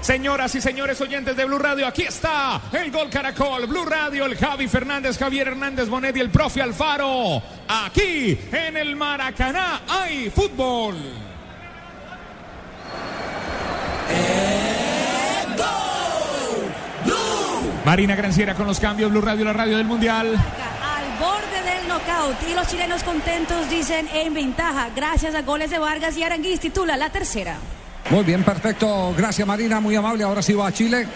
Señoras y señores oyentes de Blue Radio, aquí está el gol Caracol, Blue Radio, el Javi Fernández, Javier Hernández Bonet y el profe Alfaro. Aquí en el Maracaná hay fútbol. Marina Granciera con los cambios, Blue Radio, la radio del Mundial. Al borde del knockout y los chilenos contentos dicen en ventaja gracias a goles de Vargas y Aranguiz titula la tercera. Muy bien, perfecto. Gracias Marina, muy amable. Ahora sí va a Chile,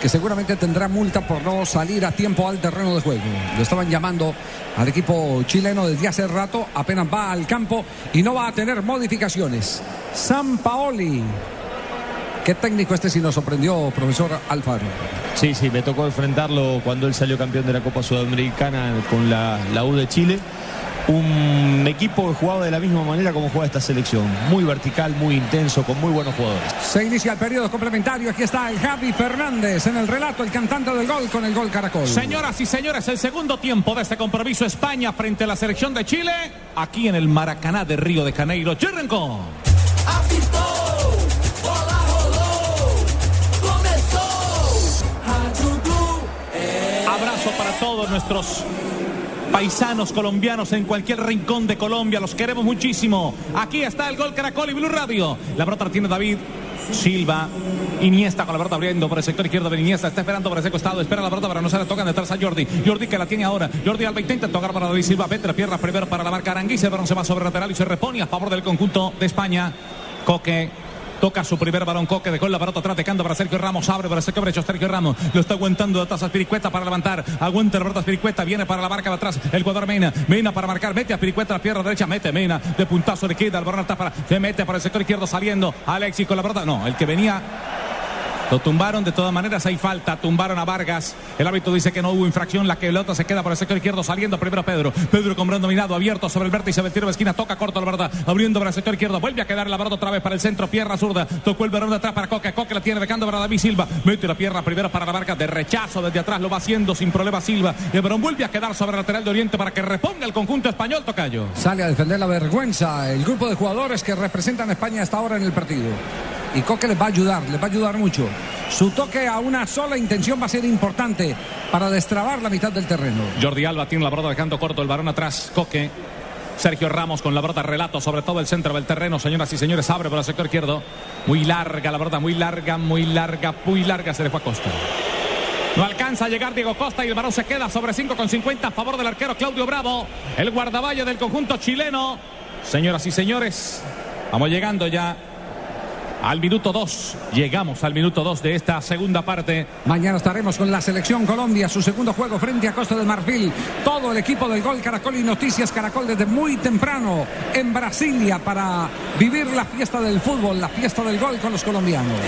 que seguramente tendrá multa por no salir a tiempo al terreno de juego. Lo estaban llamando al equipo chileno desde hace rato, apenas va al campo y no va a tener modificaciones. San Paoli. ¿Qué técnico este si nos sorprendió, profesor Alfaro? Sí, sí, me tocó enfrentarlo cuando él salió campeón de la Copa Sudamericana con la, la U de Chile. Un equipo que jugaba de la misma manera como juega esta selección. Muy vertical, muy intenso, con muy buenos jugadores. Se inicia el periodo complementario. Aquí está el Javi Fernández en el relato, el cantante del gol con el gol Caracol. Señoras y señores, el segundo tiempo de este compromiso España frente a la selección de Chile, aquí en el Maracaná de Río de Janeiro. Chirrenco. Abrazo para todos nuestros paisanos colombianos en cualquier rincón de Colombia. Los queremos muchísimo. Aquí está el gol Caracol y Blue Radio. La la tiene David Silva. Iniesta con la pelota abriendo por el sector izquierdo de Iniesta. Está esperando por ese costado. Espera la pelota para no se la tocan detrás a Jordi. Jordi que la tiene ahora. Jordi Alba intenta tocar para David Silva. Vete la pierna primero para la marca Aranguiz. El balón se va sobre lateral y se repone a favor del conjunto de España. Coque Toca su primer balón Coque, dejó la pelota atrás, dejando para Sergio Ramos, abre para Sergio Brecho, Sergio Ramos, lo está aguantando de atrás a Spiricueta para levantar, aguanta la pelota Spiricueta, viene para la marca de atrás, el jugador Mena, Mena para marcar, mete a Spiricueta a la pierna derecha, mete Mena, de puntazo le queda, el balón está para, se mete para el sector izquierdo saliendo, Alexis con la pelota, no, el que venía lo tumbaron, de todas maneras hay falta. Tumbaron a Vargas. El árbitro dice que no hubo infracción. La que pelota se queda por el sector izquierdo saliendo primero Pedro. Pedro con brazo dominado, abierto sobre el vértice del tiro de esquina. Toca corto la verdad. Abriendo para el sector izquierdo. Vuelve a quedar la verdad otra vez para el centro. Pierna zurda. Tocó el balón de atrás para Coque. Coque la tiene dejando para David Silva. Mete la pierna primero para la marca de rechazo desde atrás. Lo va haciendo sin problema Silva. El balón vuelve a quedar sobre el lateral de Oriente para que reponga el conjunto español. Tocayo. Sale a defender la vergüenza el grupo de jugadores que representan a España hasta ahora en el partido. Y Coque les va a ayudar, les va a ayudar mucho. Su toque a una sola intención va a ser importante para destrabar la mitad del terreno. Jordi Alba tiene la pelota dejando corto el balón atrás. Coque. Sergio Ramos con la pelota relato sobre todo el centro del terreno. Señoras y señores, abre por el sector izquierdo. Muy larga la pelota, muy larga, muy larga, muy larga. Se le fue a Costa. No alcanza a llegar Diego Costa y el balón se queda sobre 5 con 50 a favor del arquero Claudio Bravo. El guardavalle del conjunto chileno. Señoras y señores, vamos llegando ya al minuto 2. Llegamos al minuto 2 de esta segunda parte. Mañana estaremos con la selección Colombia, su segundo juego frente a Costa del Marfil. Todo el equipo del Gol Caracol y Noticias Caracol desde muy temprano en Brasilia para vivir la fiesta del fútbol, la fiesta del gol con los colombianos.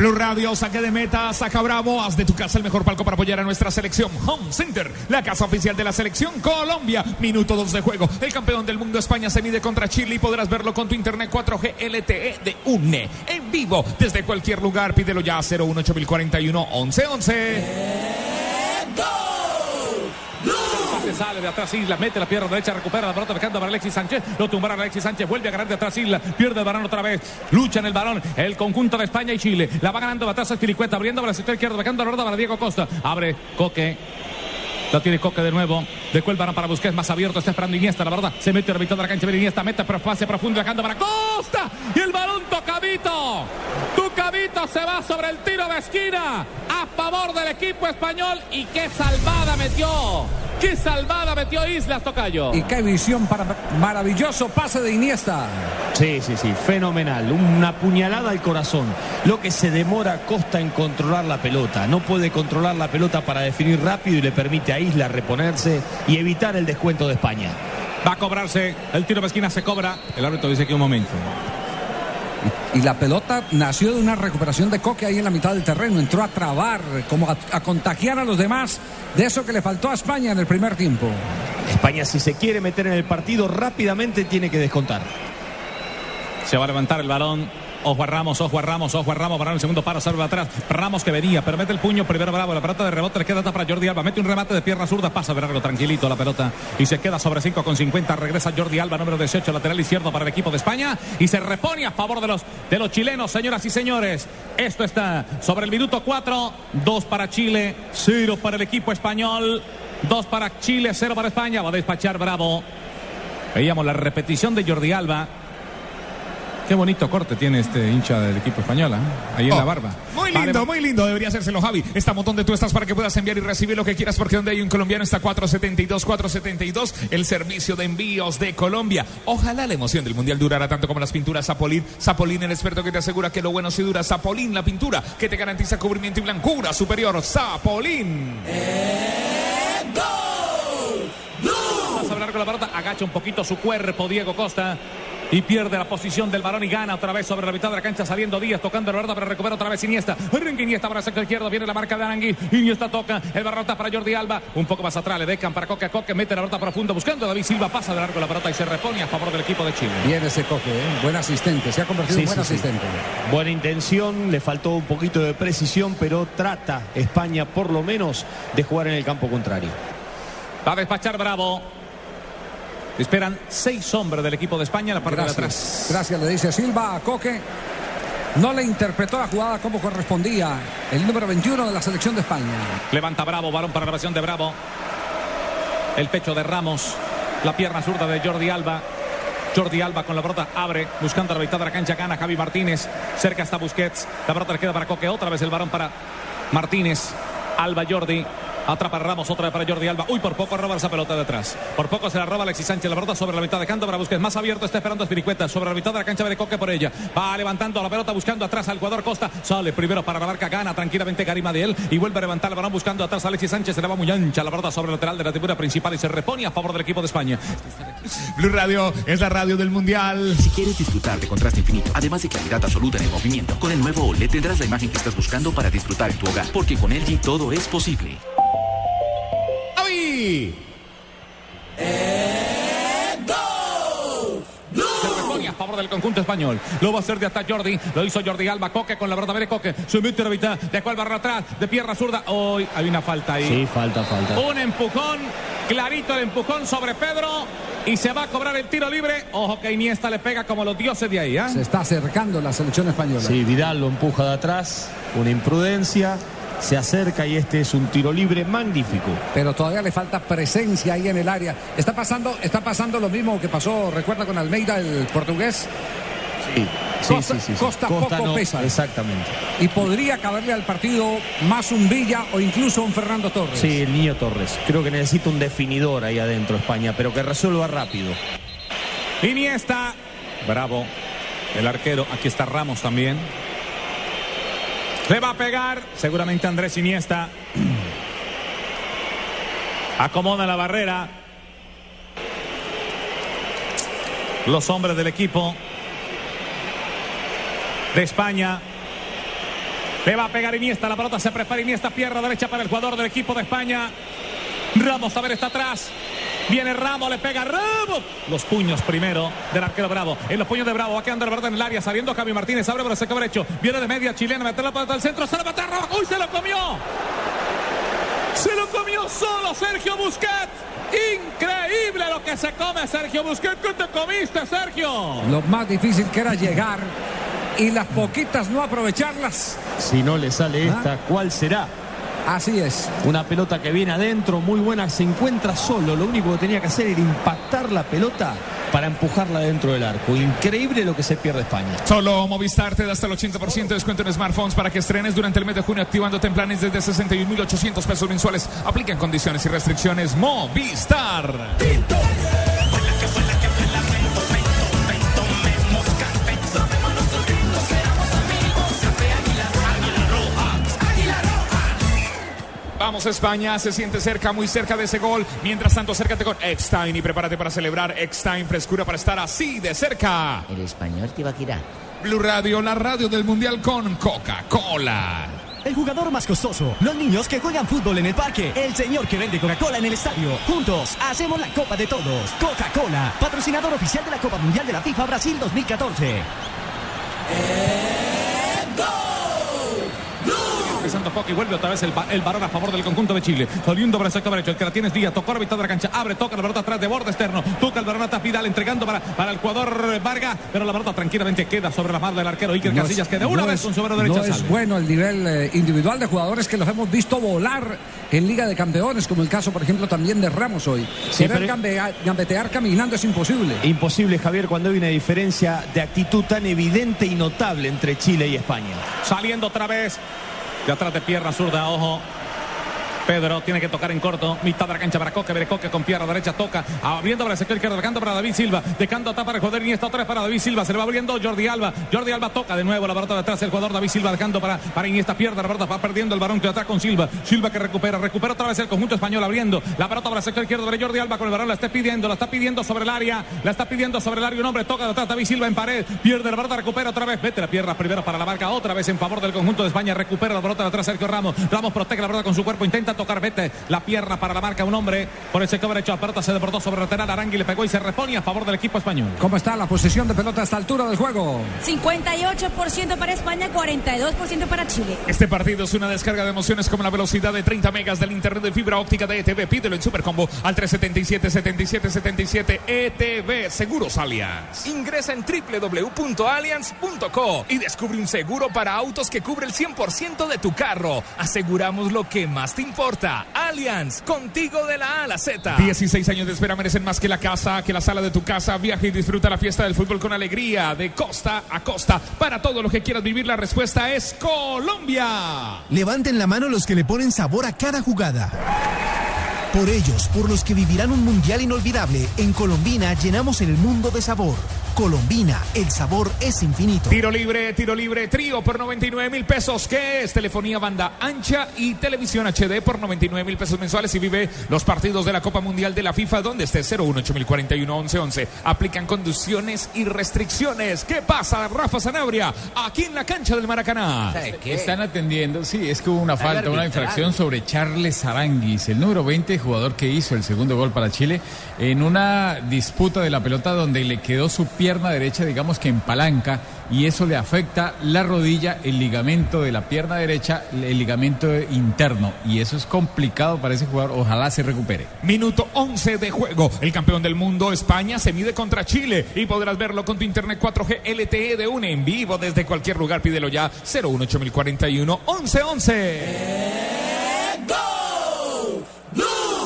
Blue Radio, saque de meta, saca bravo, haz de tu casa el mejor palco para apoyar a nuestra selección. Home Center, la casa oficial de la selección Colombia. Minuto 2 de juego. El campeón del mundo España se mide contra Chile y podrás verlo con tu internet 4G LTE de UNE. En vivo, desde cualquier lugar, pídelo ya a 01841 1111. Se sale de atrás Isla, mete la pierna derecha, recupera la pelota, dejando para Alexis Sánchez. Lo tumbará Alexis Sánchez, vuelve a ganar de atrás Isla, pierde el balón otra vez. Lucha en el balón el conjunto de España y Chile. La va ganando de atrás Espiricueta, abriendo para el sector izquierdo, dejando la pelota para Diego Costa. Abre Coque. La tiene Coque de nuevo. Dejó el balón para Busquets más abierto. Está esperando Iniesta, la verdad. Se mete a la de cancha. Viene Iniesta, mete pero pase profundo, dejando para Costa. Y el balón tocadito. Tucavito se va sobre el tiro de esquina a favor del equipo español. Y qué salvada metió. Qué salvada metió Islas Tocayo. Y qué visión para maravilloso pase de Iniesta. Sí, sí, sí, fenomenal. Una puñalada al corazón. Lo que se demora Costa en controlar la pelota. No puede controlar la pelota para definir rápido y le permite a Isla reponerse y evitar el descuento de España. Va a cobrarse. El tiro de esquina se cobra. El árbitro dice que un momento. Y la pelota nació de una recuperación de Coque ahí en la mitad del terreno. Entró a trabar, como a, a, contagiar a los demás de eso que le faltó a España en el primer tiempo. España, si se quiere meter en el partido, rápidamente tiene que descontar. Se va a levantar el balón. Ojo a Ramos, ojo a Ramos, ojo a Ramos. Para el segundo para salva atrás. Ramos que venía, pero mete el puño primero Bravo. La pelota de rebote le queda para Jordi Alba. Mete un remate de pierna zurda. Pasa largo tranquilito la pelota. Y se queda sobre 5 con 50. Regresa Jordi Alba, número 18, lateral izquierdo para el equipo de España. Y se repone a favor de los, de los chilenos, señoras y señores. Esto está sobre el minuto 4. 2 para Chile, 0 para el equipo español. 2 para Chile, 0 para España. Va a despachar Bravo. Veíamos la repetición de Jordi Alba. Qué bonito corte tiene este hincha del equipo español, ¿eh? ahí en Oh, la barba. Muy Vale, lindo, muy lindo. Debería hacérselo, Javi. Estamos donde tú estás para que puedas enviar y recibir lo que quieras, porque donde hay un colombiano está 472, 472, el servicio de envíos de Colombia. Ojalá la emoción del mundial durara tanto como las pinturas Zapolín. Zapolín, el experto que te asegura que lo bueno sí dura. Zapolín, la pintura que te garantiza cubrimiento y blancura superior. Zapolín. Pasa largo la pelota, agacha un poquito su cuerpo Diego Costa. Y pierde la posición del balón y gana otra vez sobre la mitad de la cancha saliendo Díaz tocando la verdad para recuperar otra vez Iniesta. Arranca Iniesta para el sector izquierdo, viene la marca de Arangui. Iniesta toca, el barrota para Jordi Alba. Un poco más atrás le dejan para Coque Coque, mete la pelota profunda buscando a David Silva, pasa de largo la pelota y se repone a favor del equipo de Chile. Bien ese coque, ¿eh? buen asistente, se ha convertido Sí, en buen sí, sí. asistente. Buena intención, le faltó un poquito de precisión, pero trata España por lo menos de jugar en el campo contrario. Va a despachar Bravo. Esperan seis hombres del equipo de España en la parte de atrás. Gracias, le dice Silva a Coque. No le interpretó la jugada como correspondía el número 21 de la selección de España. Levanta Bravo, balón para la versión de Bravo. El pecho de Ramos. La pierna zurda de Jordi Alba. Jordi Alba con la pelota abre, buscando la mitad de la cancha, gana Javi Martínez. Cerca está Busquets. La pelota le queda para Coque. Otra vez el balón para Martínez. Alba Jordi. Atrapa Ramos, otra vez para Jordi Alba. Uy, por poco roba esa pelota de atrás. Por poco se la roba Alexis Sánchez. La pelota sobre la mitad de canto para Busquets. Más abierto está esperando Espiricueta. Sobre la mitad de la cancha de Coque por ella. Va levantando la pelota buscando atrás al jugador Costa. Sale primero para la marca. Gana tranquilamente Karima de él. Y vuelve a levantar el balón buscando atrás a Alexis Sánchez. Se le va muy ancha la pelota sobre el lateral de la tribuna principal y se repone a favor del equipo de España. Blue Radio es la radio del mundial. Si quieres disfrutar de contraste infinito, además de claridad absoluta en el movimiento, con el nuevo OLED tendrás la imagen que estás buscando para disfrutar en tu hogar, porque con LG todo es posible. A favor del conjunto español. Lo va a hacer de hasta Jordi. Lo hizo Jordi Alba. Coque con la verdad. Coque. Se mete la mitad. Dejó el barro atrás. De pierna zurda. Hoy hay una falta ahí. Sí, falta, falta. Un empujón, clarito el empujón sobre Pedro y se va a cobrar el tiro libre. Ojo que Iniesta le pega como los dioses de ahí, ¿ah? Se está acercando la selección española. Sí, Vidal lo empuja de atrás, una imprudencia, se acerca y este es un tiro libre magnífico. Pero todavía le falta presencia ahí en el área. Está pasando, está pasando lo mismo que pasó, recuerda con Almeida, el portugués. Sí, sí, Costa- sí, sí, sí. Costa poco no, pesa. Exactamente. Y podría caberle al partido más un Villa o incluso un Fernando Torres. Sí, el niño Torres. Creo que necesita un definidor ahí adentro España, pero que resuelva rápido. Iniesta. Bravo. El arquero. Aquí está Ramos también. Le va a pegar. Seguramente Andrés Iniesta. Acomoda la barrera. Los hombres del equipo de España. Le va a pegar Iniesta. La pelota se prepara Iniesta. Pierna derecha para el jugador del equipo de España. Ramos a ver está atrás. Viene Ramos, le pega Ramos. Los puños primero del arquero Bravo. En los puños de Bravo va quedando la verdad en el área. Saliendo Javi Martínez. Abre por el sector derecho. Viene de media chilena. Mete la pelota al centro. Se la mete a Ramos. ¡Uy, se lo comió! Se lo comió solo Sergio Busquets. Increíble lo que se come Sergio Busquets. ¿Qué te comiste, Sergio? Lo más difícil que era llegar y las poquitas no aprovecharlas. Si no le sale esta, ¿cuál será? Así es. Una pelota que viene adentro, muy buena, se encuentra solo. Lo único que tenía que hacer era impactar la pelota para empujarla dentro del arco. Increíble lo que se pierde España. Solo Movistar te da hasta el 80% de descuento en smartphones para que estrenes durante el mes de junio activándote en planes desde 61.800 pesos mensuales. Aplican condiciones y restricciones. Movistar. Vamos España, se siente cerca, muy cerca de ese gol. Mientras tanto, acércate con Eckstein y prepárate para celebrar Eckstein frescura para estar así de cerca. El español te va a girar. Blue Radio, la radio del Mundial con Coca-Cola. El jugador más costoso, los niños que juegan fútbol en el parque, el señor que vende Coca-Cola en el estadio. Juntos hacemos la Copa de Todos. Coca-Cola, patrocinador oficial de la Copa Mundial de la FIFA Brasil 2014. Y vuelve otra vez el, el varón a favor del conjunto de Chile. Saliendo para el sector derecho. El que la tiene es Díaz. Tocó la mitad de la cancha. Abre, toca la pelota atrás de borde externo. Toca el varón a Vidal entregando para, para el jugador Vargas. Pero la pelota tranquilamente queda sobre la mano del arquero Iker No Casillas es- que de una no vez es- con su mano derecha no es sale. bueno el nivel eh, individual de jugadores que los hemos visto volar en Liga de Campeones, como el caso, por ejemplo, también de Ramos hoy. Sí, Querer pero- gambea- gambetear caminando es imposible. Imposible, Javier, cuando hay una diferencia de actitud tan evidente y notable entre Chile y España. Saliendo otra vez. De atrás de pierna zurda, ojo. Pedro tiene que tocar en corto, mitad de la cancha para Coque, Coque con pierna derecha toca, abriendo para el sector izquierdo, dejando para David Silva, dejando atrás para jugador Iniesta, otra vez para David Silva, se le va abriendo Jordi Alba, Jordi Alba toca de nuevo la pelota de atrás, el jugador David Silva dejando para, para Iniesta, pierde la va perdiendo el varón que atrás con Silva, Silva que recupera, recupera otra vez el conjunto español abriendo la pelota para el sector izquierdo de Jordi Alba con el varón, la está pidiendo, la está pidiendo sobre el área, la está pidiendo sobre el área, un hombre toca de atrás, David Silva en pared, pierde la pelota, recupera otra vez, mete la pierna primero para la marca, otra vez en favor del conjunto de España, recupera la pelota de atrás Sergio Ramos, Ramos protege la pelota con su cuerpo, intenta tocar, vete la pierna para la marca, un hombre por sector derecho, la pelota se deportó sobre lateral, Arangui le pegó y se repone a favor del equipo español. ¿Cómo está la posición de pelota a esta altura del juego? 58% para España, 42% para Chile. Este partido es una descarga de emociones como la velocidad de 30 megas del internet de fibra óptica de ETV. Pídelo en Supercombo al 377 77 77 ETV Seguros Allianz. Ingresa en www.allianz.co y descubre un seguro para autos que cubre el 100% de tu carro. Aseguramos lo que más te importa. Allianz, contigo de la A a la Z. 16 años de espera merecen más que la casa, que la sala de tu casa. Viaja y disfruta la fiesta del fútbol con alegría, de costa a costa. Para todo lo que quieras vivir, la respuesta es Colombia. Levanten la mano los que le ponen sabor a cada jugada. Por ellos, por los que vivirán un mundial inolvidable, en Colombina llenamos el mundo de sabor. Colombina, el sabor es infinito. Tiro libre, tiro libre, trío por 99 mil pesos. ¿Qué es? Telefonía banda ancha y televisión HD por 99 mil pesos mensuales y vive los partidos de la Copa Mundial de la FIFA donde esté 018041 1111. Aplican condiciones y restricciones. ¿Qué pasa, Rafa Zanabria? Aquí en la cancha del Maracaná. Están atendiendo, sí, es que hubo una falta, una infracción sobre Charles Aranguis, el número 20, jugador que hizo el segundo gol para Chile, en una disputa de la pelota donde le quedó su pierna derecha, digamos que en palanca, y eso le afecta la rodilla, el ligamento de la pierna derecha, el ligamento interno, y eso es complicado para ese jugador, ojalá se recupere. Minuto 11 de juego. El campeón del mundo, España, se mide contra Chile y podrás verlo con tu internet 4G LTE de un en vivo desde cualquier lugar. Pídelo ya 018041 1111.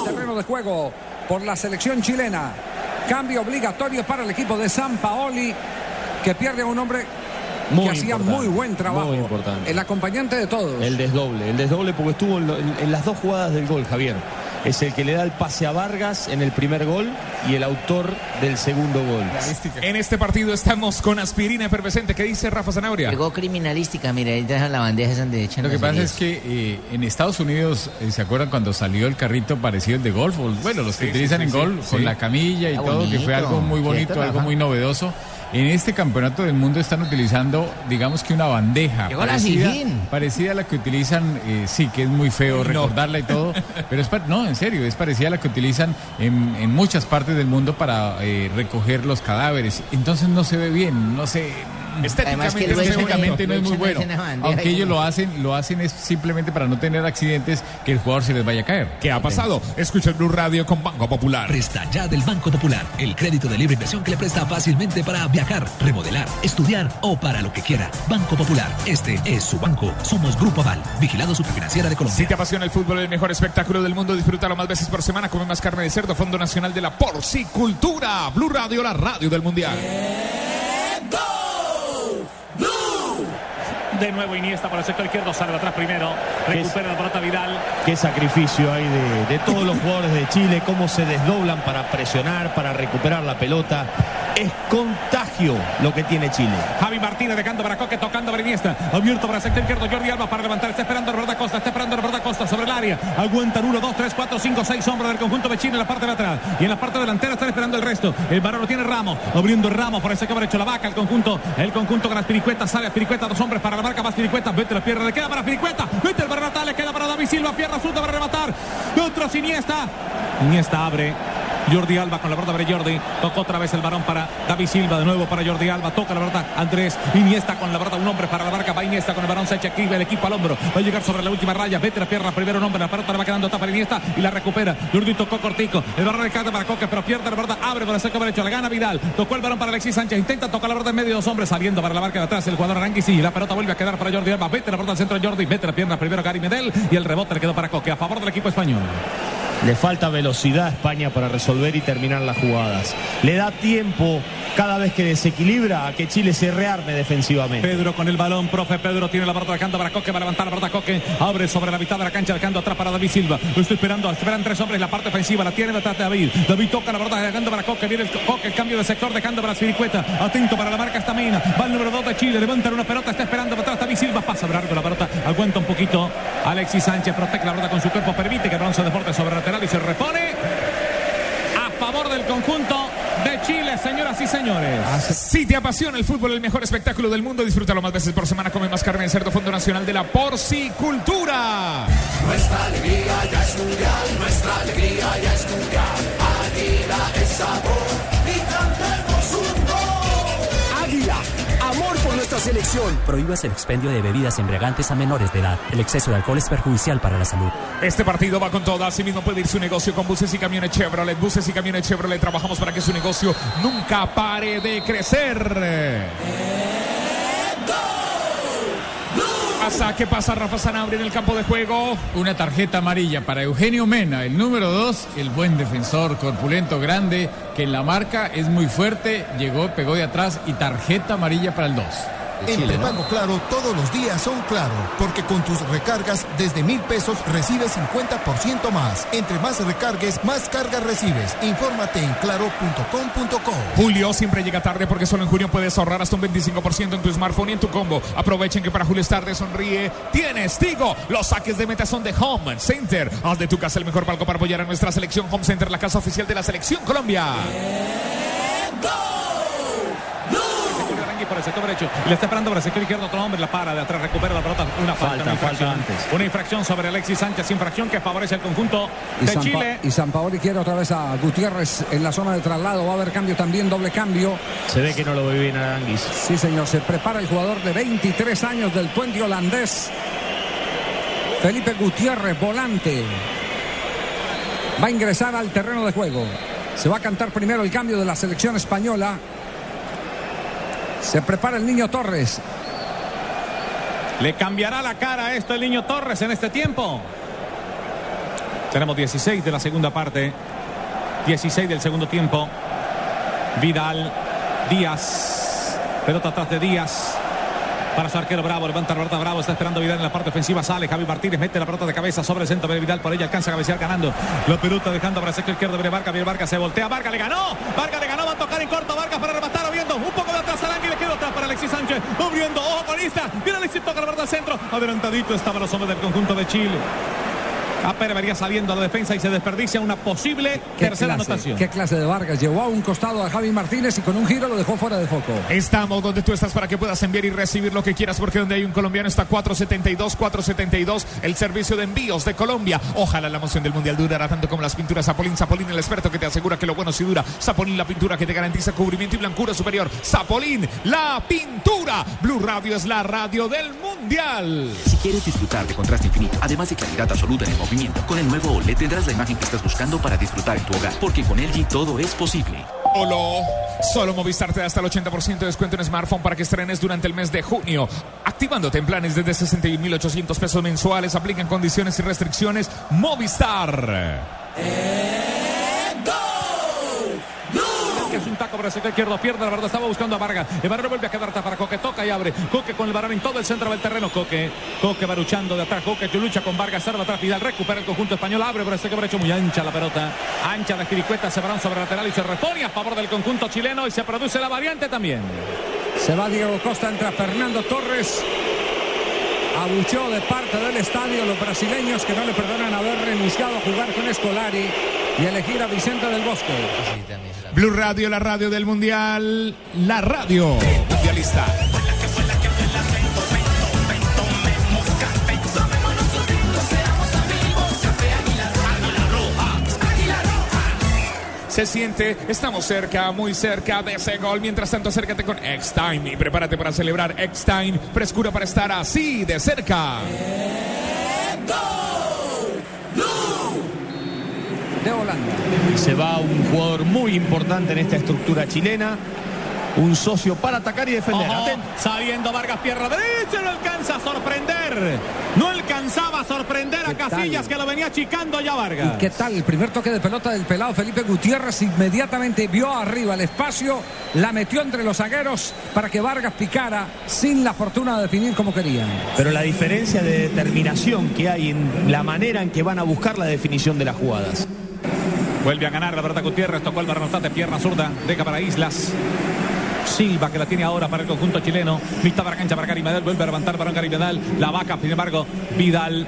Terreno de juego por la selección chilena. Cambio obligatorio para el equipo de San Paoli, que pierde a un hombre Muy que hacía muy buen trabajo. muy importante. El acompañante de todos. El desdoble, el desdoble porque estuvo en, lo- en- en las dos jugadas del gol, Javier. Es el que le da el pase a Vargas en el primer gol y el autor del segundo gol. En este partido estamos con aspirina efervescente. ¿Qué dice Rafa Zanabria? Llegó criminalística, mira, ahí dejan la bandeja esa donde echan Lo que pasa es que eh, en Estados Unidos, eh, ¿se acuerdan cuando salió el carrito parecido al de golf? Bueno, los que Sí, utilizan sí, en golf, sí. con la camilla y Está todo, que fue algo muy bonito, ¿cierto, algo muy novedoso. En este campeonato del mundo están utilizando, digamos que una bandeja parecida, parecida a la que utilizan, eh, sí, que es muy feo recordarla y todo, pero es, no, en serio, es parecida a la que utilizan en, en muchas partes del mundo para eh, recoger los cadáveres. Entonces no se ve bien, no sé. Que Estéticamente, estéticamente no es muy bueno. Aunque ellos lo hacen, lo hacen es simplemente para no tener accidentes que el jugador se les vaya a caer. ¿Qué ha pasado? Escucha el Blue Radio con Banco Popular. Presta ya del Banco Popular, el crédito de libre inversión que le presta fácilmente para viajar, remodelar, estudiar o para lo que quiera. Banco Popular, este es su banco. Somos Grupo Aval, vigilado superfinanciera de Si Colombia. te apasiona el fútbol, el mejor espectáculo del mundo, disfrútalo más veces por semana. Come más carne de cerdo, Fondo Nacional de la Porcicultura. Blue Radio, la radio del Mundial. De nuevo Iniesta por el sector izquierdo, sale atrás primero, recupera la pelota Vidal. Qué sacrificio hay de, de todos los jugadores de Chile, cómo se desdoblan para presionar, para recuperar la pelota. Es contagio lo que tiene Chile. Javi Martínez dejando para Coque, tocando para Iniesta. Abierto para el sector izquierdo, Jordi Alba para levantar. Está esperando a Roberto Costa, está esperando a Roberto Costa sobre área. Aguantan 1, 2, 3, 4, 5, 6 hombres del conjunto Chile en la parte de atrás. Y en la parte delantera están esperando el resto. El varón lo tiene Ramos, abriendo Ramos por el sector derecho. La vaca, el conjunto, el conjunto con las piricuetas. Sale Piricueta, dos hombres para la marca, más Piricueta. Vete la pierna, le queda para Piricueta. Vete el barrata, le queda para David Silva. Pierna suelta para rematar. Otro Iniesta. Iniesta abre. Jordi Alba con la pelota para Jordi. Tocó otra vez el varón para David Silva. De nuevo para Jordi Alba. Toca la pelota Andrés Iniesta con la pelota. Un hombre para la marca. Va Iniesta con el varón. Se echa aquí el equipo al hombro. Va a llegar sobre la última raya. Vete la pierna primero La pelota le va quedando tapa Iniesta y la recupera. Jordi tocó cortico. El varón recata para Coque, pero pierde la pelota. Abre para el sector derecho. La gana Vidal. Tocó el varón para Alexis Sánchez. Intenta tocar la pelota en medio de dos hombres. Saliendo para la marca de atrás el jugador Aranguis. Y la pelota vuelve a quedar para Jordi Alba. Vete la pelota al centro Jordi. Vete la pierna primero Gary Medel. Y el rebote le quedó para Coque a favor del equipo español. Le falta velocidad a España para resolver y terminar las jugadas. Le da tiempo cada vez que desequilibra a que Chile se rearme defensivamente. Pedro con el balón, profe Pedro tiene la pelota dejando para Coque, va a levantar la pelota Coque, abre sobre la mitad de la cancha, dejando atrás para David Silva. Lo estoy esperando, esperan tres hombres, la parte ofensiva la tiene detrás de David. David toca la pelota dejando para Coque, viene el Coque, el cambio de sector dejando para Siricueta. Atento para la marca Estamina, va el número 2 de Chile, levantan una pelota, está esperando para atrás David Silva, pasa largo la pelota, aguanta un poquito Alexis Sánchez, protege la pelota con su cuerpo, permite que se deporte sobre lateral y se repone a favor del conjunto de Chile, señoras y señores. Si te apasiona el fútbol, el mejor espectáculo del mundo, disfrútalo más veces por semana. Come más carne de cerdo, Fondo Nacional de la Porcicultura. Nuestra alegría ya es mundial, nuestra alegría ya es mundial. Águila es sabor y selección. Prohíbas el expendio de bebidas embriagantes a menores de edad. El exceso de alcohol es perjudicial para la salud. Este partido va con todo. Asimismo puede ir su negocio con buses y camiones Chevrolet. Buses y camiones Chevrolet. Trabajamos para que su negocio nunca pare de crecer. Pasa, ¿Qué pasa, Rafa Sanabria en el campo de juego? Una tarjeta amarilla para Eugenio Mena, el número 2, el buen defensor, corpulento, grande, que en la marca es muy fuerte, llegó, pegó de atrás y tarjeta amarilla para el 2. En prepago Claro, todos los días son Claro, porque con tus recargas desde mil pesos recibes 50% más. Entre más recargues, más cargas recibes. Infórmate en claro.com.co. Julio siempre llega tarde porque solo en junio puedes ahorrar hasta un 25% en tu smartphone y en tu combo. Aprovechen que para Julio es tarde, sonríe. Tienes Tigo. Los saques de meta son de Home Center. Haz de tu casa el mejor palco para apoyar a nuestra selección Home Center, la casa oficial de la selección Colombia. Sector derecho. Y le está esperando por el sector izquierdo. Otro hombre la para de atrás, recupera la pelota. Una falta, Falta, una infracción. falta antes. Una infracción sobre Alexis Sánchez. Infracción que favorece al conjunto Y de San, Chile. Pa- y San Paoli quiere otra vez a Gutiérrez en la zona de traslado. Va a haber cambio también, doble cambio. Se ve que no lo ve bien Aranguis. Sí, señor. Se prepara el jugador de 23 años del Twente holandés. Felipe Gutiérrez, volante. Va a ingresar al terreno de juego. Se va a cantar primero el cambio de la selección española. Se prepara el niño Torres. Le cambiará la cara a esto el niño Torres en este tiempo. Tenemos 16 de la segunda parte. 16 del segundo tiempo. Vidal. Díaz. Pelota atrás de Díaz. Para su arquero Bravo, levanta pelota Bravo, está esperando Vidal en la parte ofensiva, sale Javi Martínez, mete la pelota de cabeza sobre el centro Vidal, por ella alcanza a cabecear ganando. La pelota dejando para el sector izquierdo, viene Vargas, viene Vargas, se voltea, Vargas le ganó, Vargas le ganó, va a tocar en corto, Vargas para rematar, viendo un poco de atrás Arangui, le quedó atrás para Alexis Sánchez, abriendo, ojo con Ista, viene Alexis, toca la pelota al centro, adelantadito estaban los hombres del conjunto de Chile. Aper vería saliendo a la defensa y se desperdicia una posible ¿Qué tercera clase, anotación. ¿Qué clase de Vargas? Llevó a un costado a Javi Martínez y con un giro lo dejó fuera de foco. Estamos donde tú estás para que puedas enviar y recibir lo que quieras, porque donde hay un colombiano está 472, 472, el servicio de envíos de Colombia. Ojalá la emoción del mundial durara tanto como las pinturas Zapolín. Zapolín, el experto que te asegura que lo bueno sí dura. Zapolín, la pintura que te garantiza cubrimiento y blancura superior. Zapolín, la pintura. Blue Radio es la radio del mundial. Si quieres disfrutar de contraste infinito, además de claridad absoluta en el con el nuevo OLED tendrás la imagen que estás buscando para disfrutar en tu hogar, porque con LG todo es posible. Solo, solo Movistar te da hasta el 80% de descuento en smartphone para que estrenes durante el mes de junio. Activándote en planes desde 61.800 pesos mensuales. Aplican condiciones y restricciones. Movistar. que para el sector izquierdo, pierde la verdad, estaba buscando a Vargas. El Vargas vuelve a quedar para Coque, toca y abre. Coque con el varón en todo el centro del terreno. Coque, Coque va luchando de atrás. Coque que lucha con Vargas, salva atrás. Vidal recupera el conjunto español, abre por el sector derecho, muy ancha la pelota. Ancha la espiricueta, se varón sobre lateral y se repone a favor del conjunto chileno y se produce la variante también. Se va Diego Costa, entra Fernando Torres. Abuchó de parte del estadio los brasileños que no le perdonan haber renunciado a jugar con Escolari y elegir a Vicente del Bosque. Blue Radio, la radio del mundial. La radio mundialista. Se siente, estamos cerca, muy cerca de ese gol. Mientras tanto, acércate con X-Time y prepárate para celebrar X-Time. Frescura para estar así de cerca. De Holanda. Se va un jugador muy importante en esta estructura chilena. Un socio para atacar y defender. Ojo, saliendo Vargas pierna derecha, no alcanza a sorprender. No alcanzaba a sorprender a. Casillas que lo venía achicando ya Vargas. ¿Qué tal? El primer toque de pelota del pelado Felipe Gutiérrez inmediatamente vio arriba el espacio, la metió entre los zagueros para que Vargas picara sin la fortuna de definir como querían. Pero la diferencia de determinación que hay en la manera en que van a buscar la definición de las jugadas. Vuelve a ganar la verdad Gutiérrez, tocó el barranzate, pierna zurda, deja para Islas. Silva que la tiene ahora para el conjunto chileno. Mitad la cancha para Gary Medel. Vuelve a levantar para Gary Medel. La vaca, sin embargo, Vidal.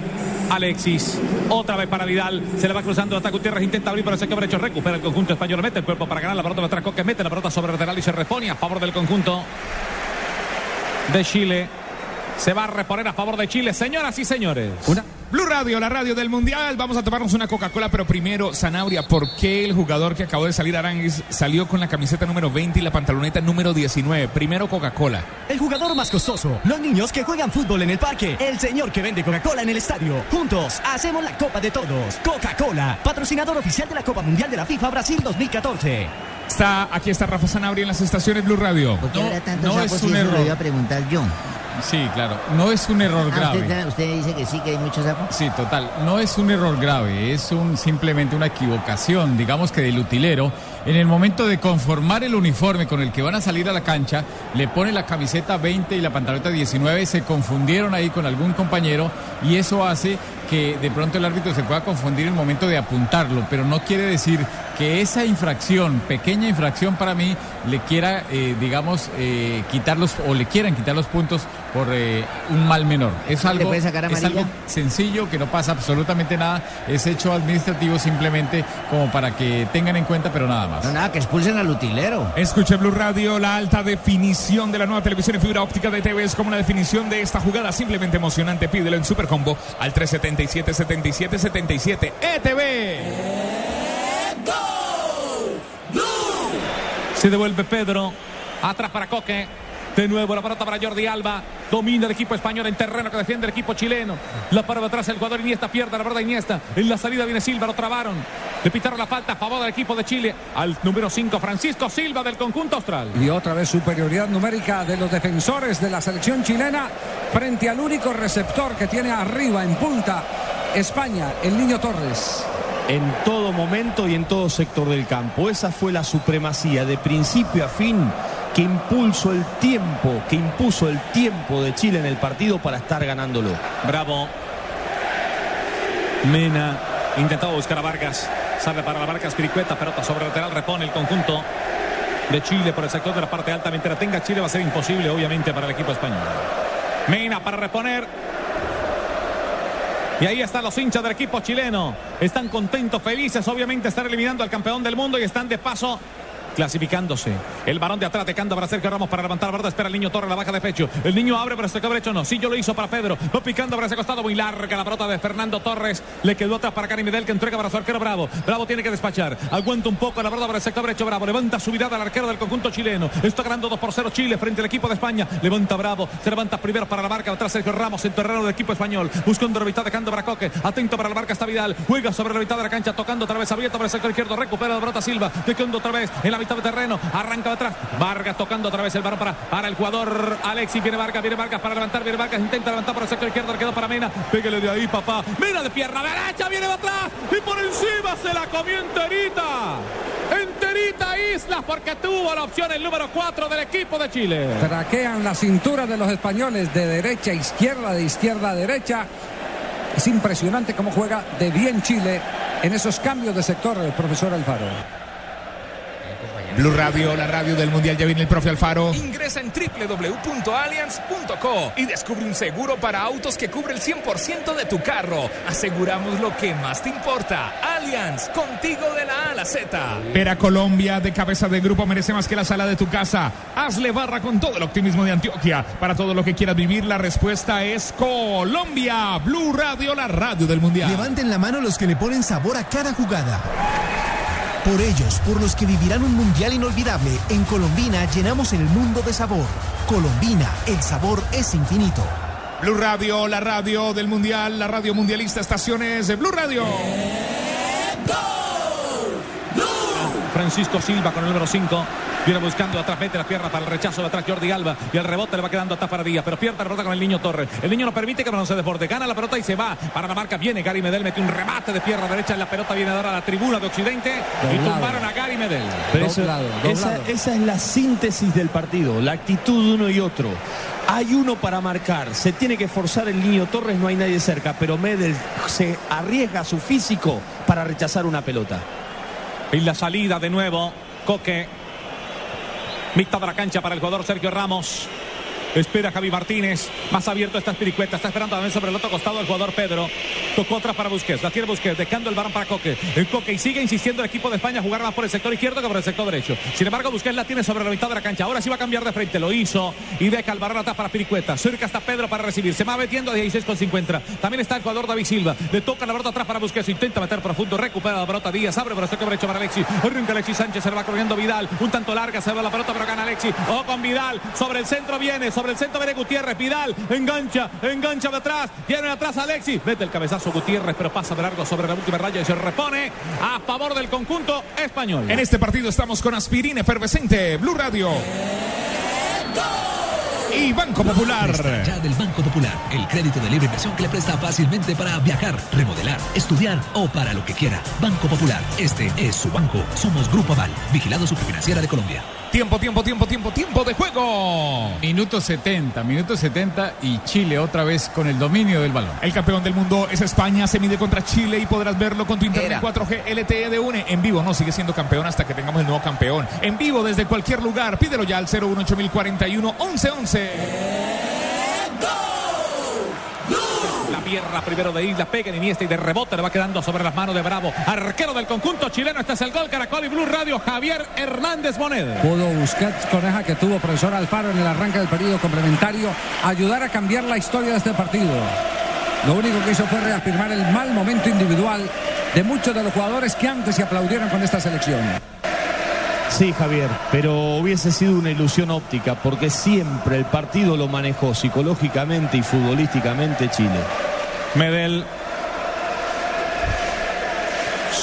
Alexis, otra vez para Vidal, se le va cruzando hasta Gutiérrez, intenta abrir por el sector derecho, recupera el conjunto español, mete el cuerpo para ganar la pelota atrás, que mete la pelota sobre el lateral y se repone a favor del conjunto de Chile. Se va a reponer a favor de Chile, señoras y señores. Blue Radio, la radio del Mundial. Vamos a tomarnos una Coca-Cola, pero primero, Zanabria, ¿por qué el jugador que acabó de salir, Aranguis, salió con la camiseta número 20 y la pantaloneta número 19? Primero Coca-Cola. El jugador más costoso, los niños que juegan fútbol en el parque, el señor que vende Coca-Cola en el estadio. Juntos hacemos la Copa de Todos. Coca-Cola, patrocinador oficial de la Copa Mundial de la FIFA Brasil 2014. Está, aquí está Rafa Zanabria en las estaciones Blue Radio. ¿Por qué habrá tantos no es un eso lo error. iba a preguntar yo? Sí, claro. No es un error Ah, grave. usted, usted dice que sí, que hay muchos sapos. Sí, total. No es un error grave, es un simplemente una equivocación, digamos que del utilero. En el momento de conformar el uniforme con el que van a salir a la cancha, le pone la camiseta 20 y la pantaleta 19, se confundieron ahí con algún compañero y eso hace que de pronto el árbitro se pueda confundir en el momento de apuntarlo, pero no quiere decir que esa infracción, pequeña infracción para mí, le quiera, eh, digamos, eh, quitar los, o le quieran quitar los puntos por eh, un mal menor. Es ¿Le algo, sacar es algo sencillo, que no pasa absolutamente nada, es hecho administrativo simplemente como para que tengan en cuenta, pero nada más. No, nada, que expulsen al utilero. Escuche Blue Radio, la alta definición de la nueva televisión en fibra óptica de TV es como una definición de esta jugada simplemente emocionante. Pídelo en Supercombo al 377 77 77 ETV. Se devuelve Pedro. Atrás para Coque. De nuevo la pelota para Jordi Alba. Domina el equipo español en terreno que defiende el equipo chileno. La para de atrás el jugador Iniesta pierde la verdad Iniesta. En la salida viene Silva, lo trabaron. Le pitaron la falta a favor del equipo de Chile. Al número 5, Francisco Silva del conjunto austral. Y otra vez superioridad numérica de los defensores de la selección chilena frente al único receptor que tiene arriba en punta España, el niño Torres. En todo momento y en todo sector del campo. Esa fue la supremacía de principio a fin que impulsó el tiempo, que impuso el tiempo de Chile en el partido para estar ganándolo. Bravo. Mena intentaba buscar a Vargas. Sale para la Vargas Cricueta. Pelota sobre lateral. Repone el conjunto de Chile por el sector de la parte alta. Mientras tenga Chile va a ser imposible, obviamente, para el equipo español. Mena para reponer. Y ahí están los hinchas del equipo chileno. Están contentos, felices, obviamente, estar eliminando al campeón del mundo y están de paso clasificándose. El varón de atrás tecando para Sergio Ramos para levantar verdad. Espera el niño Torre, la baja de pecho. El niño abre para sector derecho. No, sí, yo lo hizo para Pedro. No picando para ese costado. Muy larga la pelota de Fernando Torres. Le quedó atrás para Karim Medel que entrega para su arquero Bravo. Bravo tiene que despachar. Aguanta un poco la pelota para el sector derecho. Bravo levanta su mirada al arquero del conjunto chileno. Está ganando 2 por 0 Chile frente al equipo de España. Levanta Bravo. Se levanta primero para la marca. Atrás Sergio Ramos en terreno del equipo español. Buscando la mitad dejando para Coque. Atento para la marca está Vidal. Juega sobre la mitad de la cancha. Tocando otra vez abierto para el sector izquierdo. Recupera la pelota Silva. Tocando otra vez en la mitad de terreno. Arranca atrás. Vargas tocando otra vez el balón para, para el jugador Alexis. Viene Vargas, viene Vargas para levantar. Viene Vargas. Intenta levantar por el sector izquierdo. Quedó para Mena. Pégale de ahí, papá. Mena de pierna derecha. Viene de atrás. Y por encima se la comió enterita. Enterita Islas porque tuvo la opción el número 4 del equipo de Chile. Traquean la cintura de los españoles de derecha a izquierda, de izquierda a derecha. Es impresionante cómo juega de bien Chile en esos cambios de sector el profesor Alfaro. Blue Radio, la radio del Mundial. Ya viene el profe Alfaro. Ingresa en www.allianz.co y descubre un seguro para autos que cubre el 100% de tu carro. Aseguramos lo que más te importa. Allianz, contigo de la A a la Z. Vera Colombia de cabeza de grupo merece más que la sala de tu casa. Hazle barra con todo el optimismo de Antioquia. Para todo lo que quieras vivir, la respuesta es Colombia. Blue Radio, la radio del Mundial. Levanten la mano los que le ponen sabor a cada jugada. Por ellos, por los que vivirán un mundial inolvidable, en Colombina llenamos el mundo de sabor. Colombina, el sabor es infinito. Blue Radio, la radio del mundial, la radio mundialista, estaciones de Blue Radio. Francisco Silva con el número 5. Viene buscando atrás, mete la pierna para el rechazo de atrás Jordi Alba. Y el rebote le va quedando atrás para Díaz. Pero pierde la pelota con el niño Torres. El niño no permite que no se desborde. Gana la pelota y se va. Para la marca viene Gary Medel. Mete un remate de pierna derecha. La pelota viene a dar a la tribuna de Occidente. Y tumbaron a Gary Medel. Pero eso- esa, esa es la síntesis del partido, la actitud de uno y otro. Hay uno para marcar, se tiene que forzar el niño Torres, no hay nadie cerca, pero Medel se arriesga su físico para rechazar una pelota. Y la salida de nuevo. Coque. Mitad de la cancha para el jugador Sergio Ramos. Espera Javi Martínez. Más abierto está Spiricueta. Está esperando también sobre el otro costado el jugador Pedro. Tocó atrás para Busquets. La tiene Busquets. Dejando el balón para Coque. El Coque y sigue insistiendo el equipo de España a jugar más por el sector izquierdo que por el sector derecho. Sin embargo, Busquets la tiene sobre la mitad de la cancha. Ahora sí va a cambiar de frente. Lo hizo. Y deja el balón atrás para Spiricueta. Cerca está Pedro para recibir. Se va metiendo a 16 con 50. También está el jugador David Silva. Le toca la pelota atrás para Busquets. Intenta meter profundo. Recupera la pelota Díaz. Abre el sector derecho para Alexis. Arranca Alexis Sánchez. Se le va corriendo Vidal. Un tanto larga. Se va la pelota, pero gana Alexis. O con Vidal. Sobre el centro viene. El centro viene Gutiérrez. Vidal. Engancha. Engancha de atrás. Viene atrás Alexis. Mete el cabezazo Gutiérrez, pero pasa de largo sobre la última raya y se repone a favor del conjunto español. En este partido estamos con aspirina efervescente, Blue Radio. Y Banco Popular. Presta Ya del Banco Popular, el crédito de libre inversión que le presta fácilmente para viajar, remodelar, estudiar o para lo que quiera. Banco Popular, este es su banco. Somos Grupo Aval, vigilado superfinanciera de Colombia. Tiempo, tiempo, tiempo, tiempo, tiempo de juego. Minuto 70, minuto 70 y Chile otra vez con el dominio del balón. El campeón del mundo es España, se mide contra Chile y podrás verlo con tu internet Era. 4G LTE de UNE. En vivo, no, sigue siendo campeón hasta que tengamos el nuevo campeón. En vivo desde cualquier lugar, pídelo ya al 018041 1111. La pierna primero de Isla, pega en Iniesta y de rebote le va quedando sobre las manos de Bravo. Arquero del conjunto chileno, este es el gol Caracol y Blue Radio, Javier Hernández Moneda. Pudo Busquets, coneja que tuvo profesor Alfaro en el arranque del periodo complementario, ayudar a cambiar la historia de este partido. Lo único que hizo fue reafirmar el mal momento individual de muchos de los jugadores que antes se aplaudieron con esta selección. Sí, Javier, pero hubiese sido una ilusión óptica porque siempre el partido lo manejó psicológicamente y futbolísticamente Chile. Medel.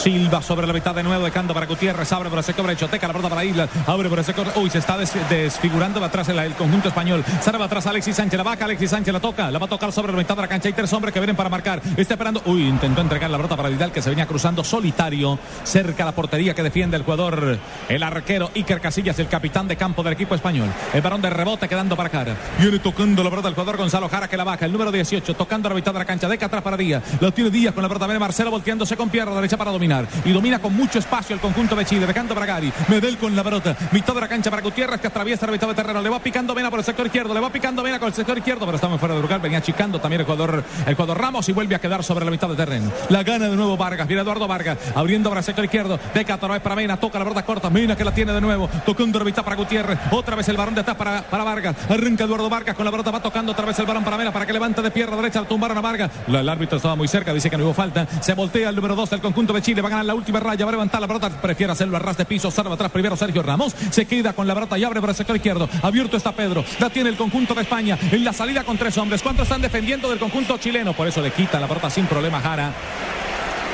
Silva sobre la mitad de nuevo, dejando para Gutiérrez, abre por el sector derecho, teca la pelota para Isla, abre por el sector, uy, se está des- desfigurando de atrás el, conjunto español, sale va atrás Alexis Sánchez, la baja, Alexis Sánchez la toca, la va a tocar sobre la mitad de la cancha, hay tres hombres que vienen para marcar, está esperando, uy, intentó entregar la pelota para Vidal que se venía cruzando solitario, cerca la portería que defiende el jugador, el arquero Iker Casillas, el capitán de campo del equipo español, el varón de rebote quedando para cara, viene tocando la pelota el jugador Gonzalo Jara que la baja, el número 18, tocando la mitad de la cancha, deca atrás para Díaz, lo tiene Díaz con la pelota, viene Marcelo volteándose con pierna derecha para dominar, y domina con mucho espacio el conjunto de Chile, dejando para Medel con la pelota, mitad de la cancha para Gutiérrez que atraviesa la mitad de terreno, le va picando Vena por el sector izquierdo, le va picando Vena con el sector izquierdo, pero estamos fuera de lugar, venía achicando también el jugador, el jugador Ramos y vuelve a quedar sobre la mitad de terreno. La gana de nuevo Vargas, viene Eduardo Vargas, abriendo para el sector izquierdo, deca otra vez para Mena, toca la pelota corta, Mena que la tiene de nuevo, tocando la mitad para Gutiérrez, otra vez el varón de atrás para, Vargas, arranca Eduardo Vargas con la pelota, va tocando otra vez el balón para Mena para que levante de pierna derecha, al tumbaron a Vargas, el árbitro estaba muy cerca, dice que no hubo falta, se voltea el número 2 del conjunto de Chile, va a ganar la última raya, va a levantar la pelota, prefiere hacerlo a ras de piso, salva atrás primero Sergio Ramos, se queda con la pelota y abre el sector izquierdo, abierto está Pedro, la tiene el conjunto de España, en la salida con tres hombres, ¿cuántos están defendiendo del conjunto chileno? Por eso le quita la pelota sin problema Jara.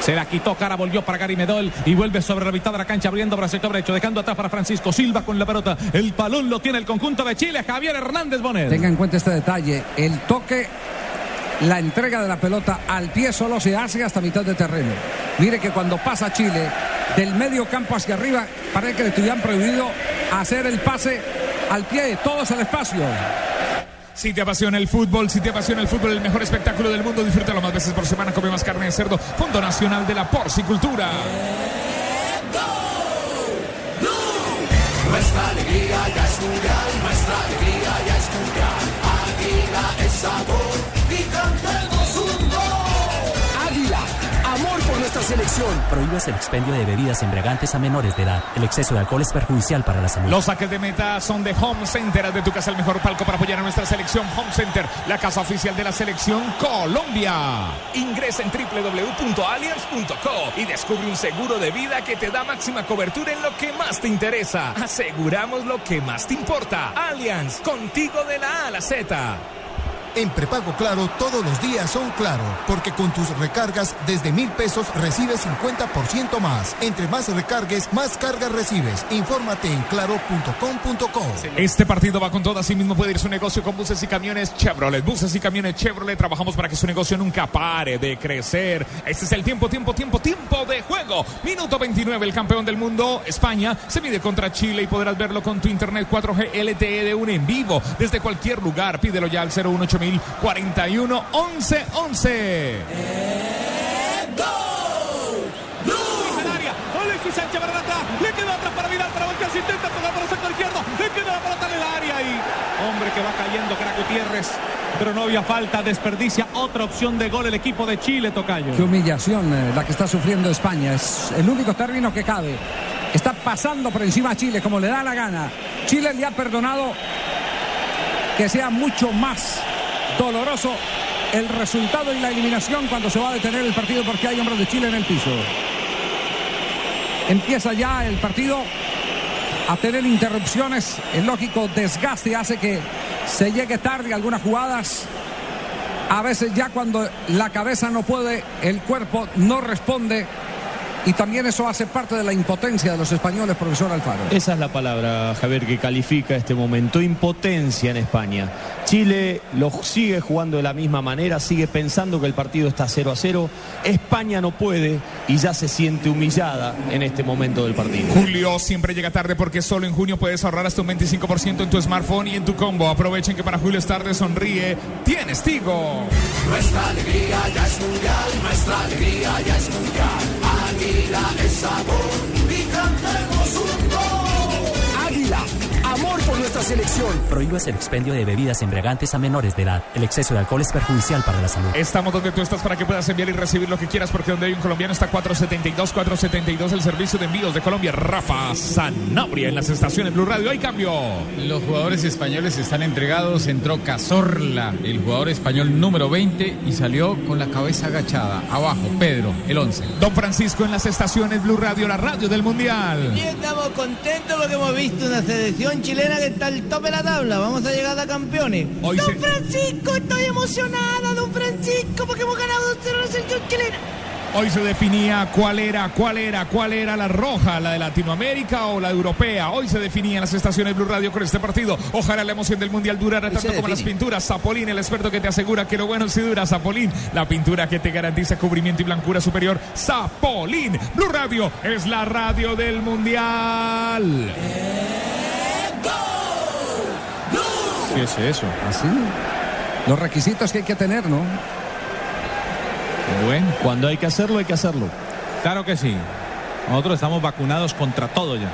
Se la quitó Cara, volvió para Gary Medol y vuelve sobre la mitad de la cancha abriendo para el sector derecho, dejando atrás para Francisco Silva con la pelota. El balón lo tiene el conjunto de Chile, Javier Hernández Bonet. Tenga en cuenta este detalle, el toque, la entrega de la pelota al pie solo se hace hasta mitad de terreno. Mire que cuando pasa Chile, del medio campo hacia arriba, parece que le estuvieran prohibido hacer el pase al pie, todo es el espacio. Si te apasiona el fútbol, si te apasiona el fútbol, el mejor espectáculo del mundo, disfrútalo más veces por semana. Come más carne de cerdo. Fondo Nacional de la Porcicultura. Nuestra alegría ya es mundial, nuestra alegría ya es mundial. Águila es sabor selección. el expendio de bebidas embriagantes a menores de edad. El exceso de alcohol es perjudicial para la salud. Los saques de meta son de Home Center. Haz de tu casa el mejor palco para apoyar a nuestra selección. Home Center, la casa oficial de la selección Colombia. Ingresa en www.allianz.co y descubre un seguro de vida que te da máxima cobertura en lo que más te interesa. Aseguramos lo que más te importa. Allianz, contigo de la A a la Z. En prepago Claro todos los días son Claro, porque con tus recargas desde mil pesos recibes 50% más. Entre más recargues, más cargas recibes. Infórmate en claro.com.co. Este partido va con todo, así mismo puede ir su negocio con buses y camiones Chevrolet. Buses y camiones Chevrolet, trabajamos para que su negocio nunca pare de crecer. Este es el tiempo, tiempo, tiempo, tiempo de juego. Minuto 29, el campeón del mundo, España, se mide contra Chile y podrás verlo con tu internet 4G LTE de un en vivo desde cualquier lugar. Pídelo ya al 018 41 11 11. Alexis Sánchez para atrás, le queda atrás para Vidal, para voltear, se intenta tocar por el sector izquierdo, le queda la pelota en el área y hombre que va cayendo, Crack Gutiérrez, pero no había falta, desperdicia otra opción de gol el equipo de Chile, Tocayo. Qué humillación eh, la que está sufriendo España. Es el único término que cabe. Está pasando por encima a Chile como le da la gana. Chile le ha perdonado que sea mucho más doloroso el resultado y la eliminación cuando se va a detener el partido porque hay hombres de Chile en el piso. Empieza ya el partido a tener interrupciones. El lógico desgaste hace que se llegue tarde a algunas jugadas. A veces ya cuando la cabeza no puede, el cuerpo no responde. Y también eso hace parte de la impotencia de los españoles, profesor Alfaro. Esa es la palabra, Javier, que califica este momento. Impotencia en España. Chile lo sigue jugando de la misma manera, sigue pensando que el partido está 0 a 0. España no puede y ya se siente humillada en este momento del partido. Julio siempre llega tarde porque solo en junio puedes ahorrar hasta un 25% en tu smartphone y en tu combo. Aprovechen que para Julio es tarde, sonríe. Tienes Tigo. Nuestra alegría ya es mundial, nuestra alegría ya es mundial. Águila es sabor y cantemos un gol. Águila, amor nuestra selección. Prohíbes el expendio de bebidas embriagantes a menores de edad. El exceso de alcohol es perjudicial para la salud. Estamos donde tú estás para que puedas enviar y recibir lo que quieras, porque donde hay un colombiano está 472, 472, el servicio de envíos de Colombia. Rafa Sanabria en las estaciones Blue Radio. Hay cambio. Los jugadores españoles están entregados. Entró Cazorla, el jugador español número 20, y salió con la cabeza agachada. Abajo, Pedro, el 11. Don Francisco en las estaciones Blue Radio, la radio del Mundial. Y estamos contentos porque hemos visto una selección chilena que está al tope de la tabla. Vamos a llegar a campeones. Hoy don se- Francisco, estoy emocionada, don Francisco, porque hemos ganado 2-0 a la selección chilena. Hoy se definía cuál era, cuál era, cuál era la roja, la de Latinoamérica o la europea. Hoy se definía en las estaciones Blue Radio con este partido. Ojalá la emoción del Mundial durara tanto como las pinturas. Zapolín, el experto que te asegura que lo bueno sí dura. Zapolín, la pintura que te garantiza cubrimiento y blancura superior. Zapolín. Blue Radio es la radio del Mundial. ¿Qué es eso? Así. Los requisitos que hay que tener, ¿no? Bueno, Cuando hay que hacerlo, hay que hacerlo. claro que sí. Nosotros estamos vacunados contra todo ya.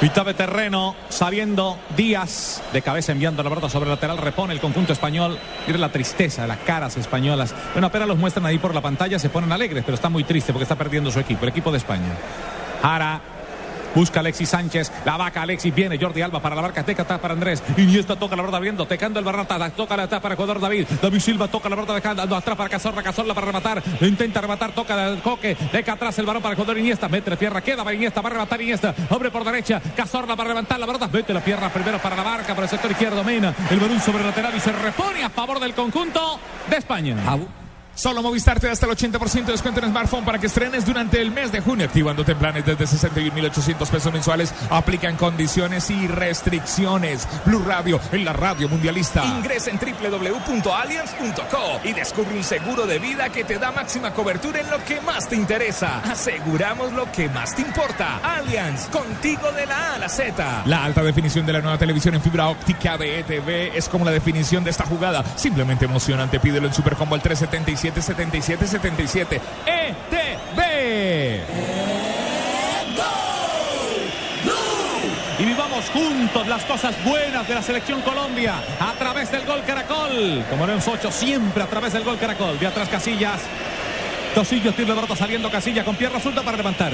Mitad de terreno, sabiendo Díaz de cabeza enviando la pelota sobre el lateral, repone el conjunto español. Mire la tristeza de las caras españolas. Bueno, apenas los muestran ahí por la pantalla, se ponen alegres, pero está muy triste porque está perdiendo su equipo, el equipo de España. Jara. Busca Alexis Sánchez, la vaca Alexis, viene Jordi Alba para la barca, teca está para Andrés, Iniesta toca la pelota viendo, tecando el barrata, toca la para Ecuador David, David Silva toca la pelota dejando atrás para Cazorla, Cazorla para rematar, lo intenta rematar, toca el coque, deca atrás el balón para Ecuador Iniesta, mete la pierna, queda para Iniesta, va a rematar Iniesta, hombre por derecha, Cazorla para levantar la pelota, mete la pierna primero para la barca, para el sector izquierdo, Mena, el balón sobre lateral y se repone a favor del conjunto de España. Solo Movistar te da hasta el 80% de descuento en smartphone para que estrenes durante el mes de junio, activándote en planes desde 61.800 pesos mensuales. Aplican condiciones y restricciones. Blue Radio, en la radio mundialista. Ingresa en www.allianz.co y descubre un seguro de vida que te da máxima cobertura en lo que más te interesa. Aseguramos lo que más te importa. Allianz, contigo de la A a la Z. La alta definición de la nueva televisión en fibra óptica de ETV es como la definición de esta jugada. Simplemente emocionante. Pídelo en Supercombo al 377 77 77 ETV. Y vivamos juntos las cosas buenas de la selección Colombia a través del gol Caracol. Como en los ocho, siempre a través del gol Caracol. De atrás Casillas. Tosillos la pelota saliendo Casilla con pierna zurda para levantar.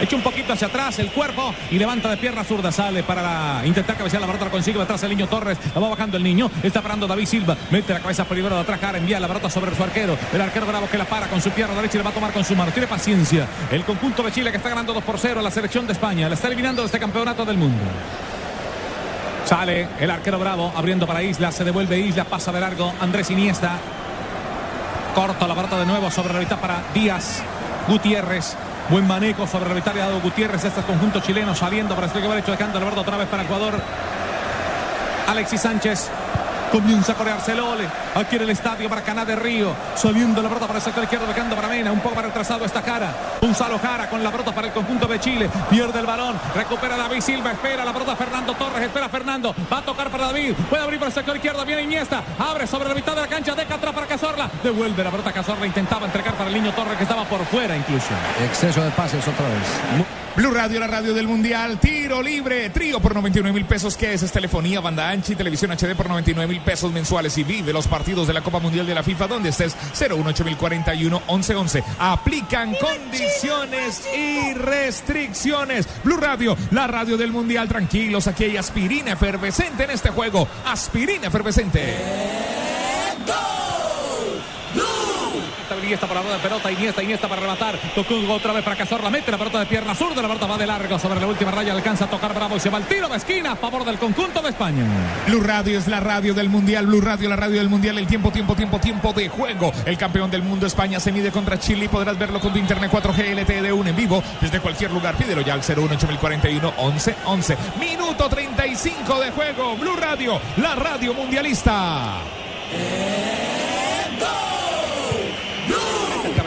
Echa un poquito hacia atrás el cuerpo y levanta de pierna zurda. Sale para intentar cabecear la pelota. La consigue atrás el niño Torres. La va bajando el niño. Está parando David Silva. Mete la cabeza primero de atrás. Cara envía la pelota sobre su arquero. El arquero bravo que la para con su pierna derecha y la va a tomar con su mano. Tiene paciencia. El conjunto de Chile que está ganando 2 por 0 a la selección de España. La está eliminando de este campeonato del mundo. Sale el arquero bravo abriendo para Isla. Se devuelve Isla. Pasa de largo Andrés Iniesta. Corta la pelota de nuevo sobre la mitad para Díaz. Gutiérrez. Buen manejo sobre la mitad de dado Gutiérrez. Este es conjunto chileno saliendo para el derecho dejando el verde otra vez para Ecuador. Alexis Sánchez. Comienza a corearse el ole. Aquí en el estadio Maracaná de Río. Saliendo la pelota para el sector izquierdo, dejando para Mena. Un poco para retrasado esta cara. Gonzalo Jara con la pelota para el conjunto de Chile. Pierde el balón. Recupera David Silva. Espera la pelota Fernando Torres. Espera Fernando. Va a tocar para David. Puede abrir para el sector izquierdo. Viene Iniesta. Abre sobre la mitad de la cancha. Deja atrás para Cazorla. Devuelve la pelota Cazorla. Intentaba entregar para el niño Torres que estaba por fuera incluso. Exceso de pases otra vez. Blue Radio, la radio del Mundial, tiro libre, trío por 99 mil pesos, que es? Es telefonía, banda ancha y televisión HD por 99 mil pesos mensuales y vive los partidos de la Copa Mundial de la FIFA donde estés 018041 1111. Aplican condiciones y restricciones. Blue Radio, la radio del Mundial, tranquilos, aquí hay aspirina efervescente en este juego. Aspirina efervescente. Iniesta para la de pelota, Iniesta, Iniesta para rematar. Tocó otra vez para Cazorla, mete la pelota de pierna zurda, la pelota va de largo sobre la última raya, alcanza a tocar Bravo y se va al tiro de esquina a favor del conjunto de España. Blue Radio es la radio del Mundial, Blue Radio, la radio del Mundial, el tiempo, tiempo, tiempo, tiempo de juego. El campeón del mundo España se mide contra Chile podrás verlo con tu internet 4G LTE 1 en vivo desde cualquier lugar. Pídelo ya al 018041 1111. Minuto 35 de juego. Blue Radio, la radio mundialista.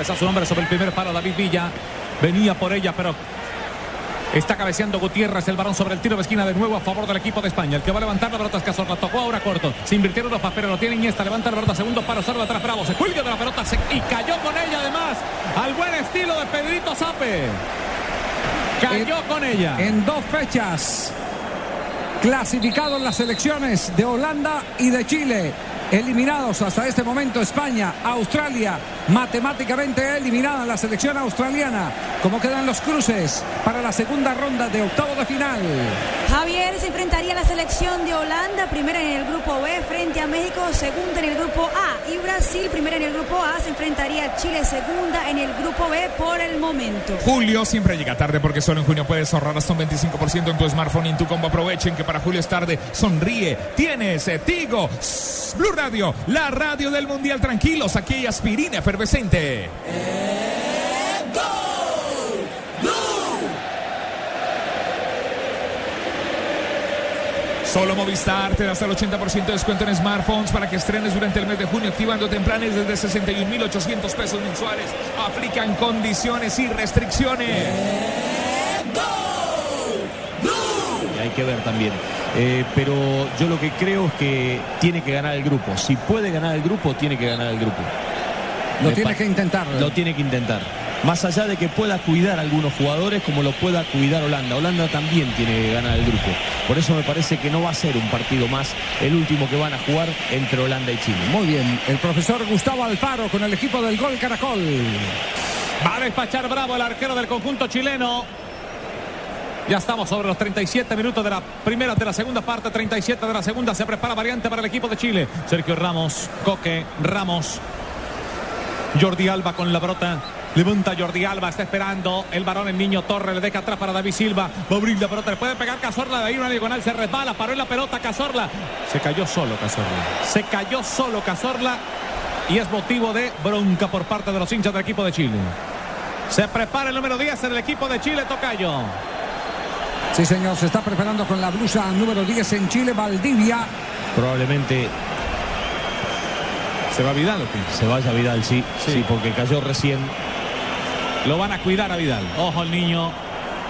Cabezazo hombre sobre el primer palo David Villa. Venía por ella, pero está cabeceando Gutiérrez. El balón sobre el tiro de esquina de nuevo a favor del equipo de España. El que va a levantar la pelota es Cazorla. Tocó ahora corto. Se invirtieron los papeles. Lo tiene Iniesta. Levanta la pelota. Segundo palo. Sobre atrás. Bravo. Se cuelga de la pelota se- y cayó con ella además. Al buen estilo de Pedrito Zape. Cayó con ella. En dos fechas. Clasificados las selecciones de Holanda y de Chile. Eliminados hasta este momento España, Australia, matemáticamente eliminada la selección australiana. ¿Cómo quedan los cruces para la segunda ronda de octavo de final? Javier se enfrentaría a la selección de Holanda, primera en el grupo B frente a México, segunda en el grupo A. Y Brasil, primera en el grupo A, se enfrentaría a Chile, segunda en el grupo B por el momento. Julio siempre llega tarde porque solo en junio puedes ahorrar hasta un 25% en tu smartphone y en tu combo. Aprovechen que para julio es tarde. Sonríe. Tienes eh, Tigo. Blue La radio del Mundial. Tranquilos, aquí hay aspirina efervescente. Solo Movistar te da hasta el 80% de descuento en smartphones para que estrenes durante el mes de junio activando tempranes desde 61.800 pesos mensuales. Aplican condiciones y restricciones. Y hay que ver también. Eh, pero yo lo que creo es que tiene que ganar el grupo. Si puede ganar el grupo, tiene que ganar el grupo. Lo Me tiene que intentar. Lo tiene que intentar. Más allá de que pueda cuidar a algunos jugadores como lo pueda cuidar Holanda. Holanda también tiene que ganar el grupo. Por eso me parece que no va a ser un partido más el último que van a jugar entre Holanda y Chile. Muy bien, el profesor Gustavo Alfaro con el equipo del Gol Caracol. Va a despachar Bravo el arquero del conjunto chileno. Ya estamos sobre los 37 minutos de la primera, de la segunda parte, 37 de la segunda. Se prepara variante para el equipo de Chile. Sergio Ramos, Coque, Ramos. Jordi Alba con la brota. Levanta Jordi Alba, está esperando el varón, el niño Torre, le deja atrás para David Silva. Va a abrir la pelota, le puede pegar Cazorla de ahí, una diagonal, se resbala, paró en la pelota Cazorla. Se cayó solo Cazorla. Se cayó solo Cazorla y es motivo de bronca por parte de los hinchas del equipo de Chile. Se prepara el número 10 en el equipo de Chile, Tocayo. Sí, señor, se está preparando con la blusa número 10 en Chile, Valdivia. Probablemente ¿Se va Vidal o qué? se vaya Vidal, sí. Sí, porque cayó recién. Lo van a cuidar a Vidal. Ojo el niño.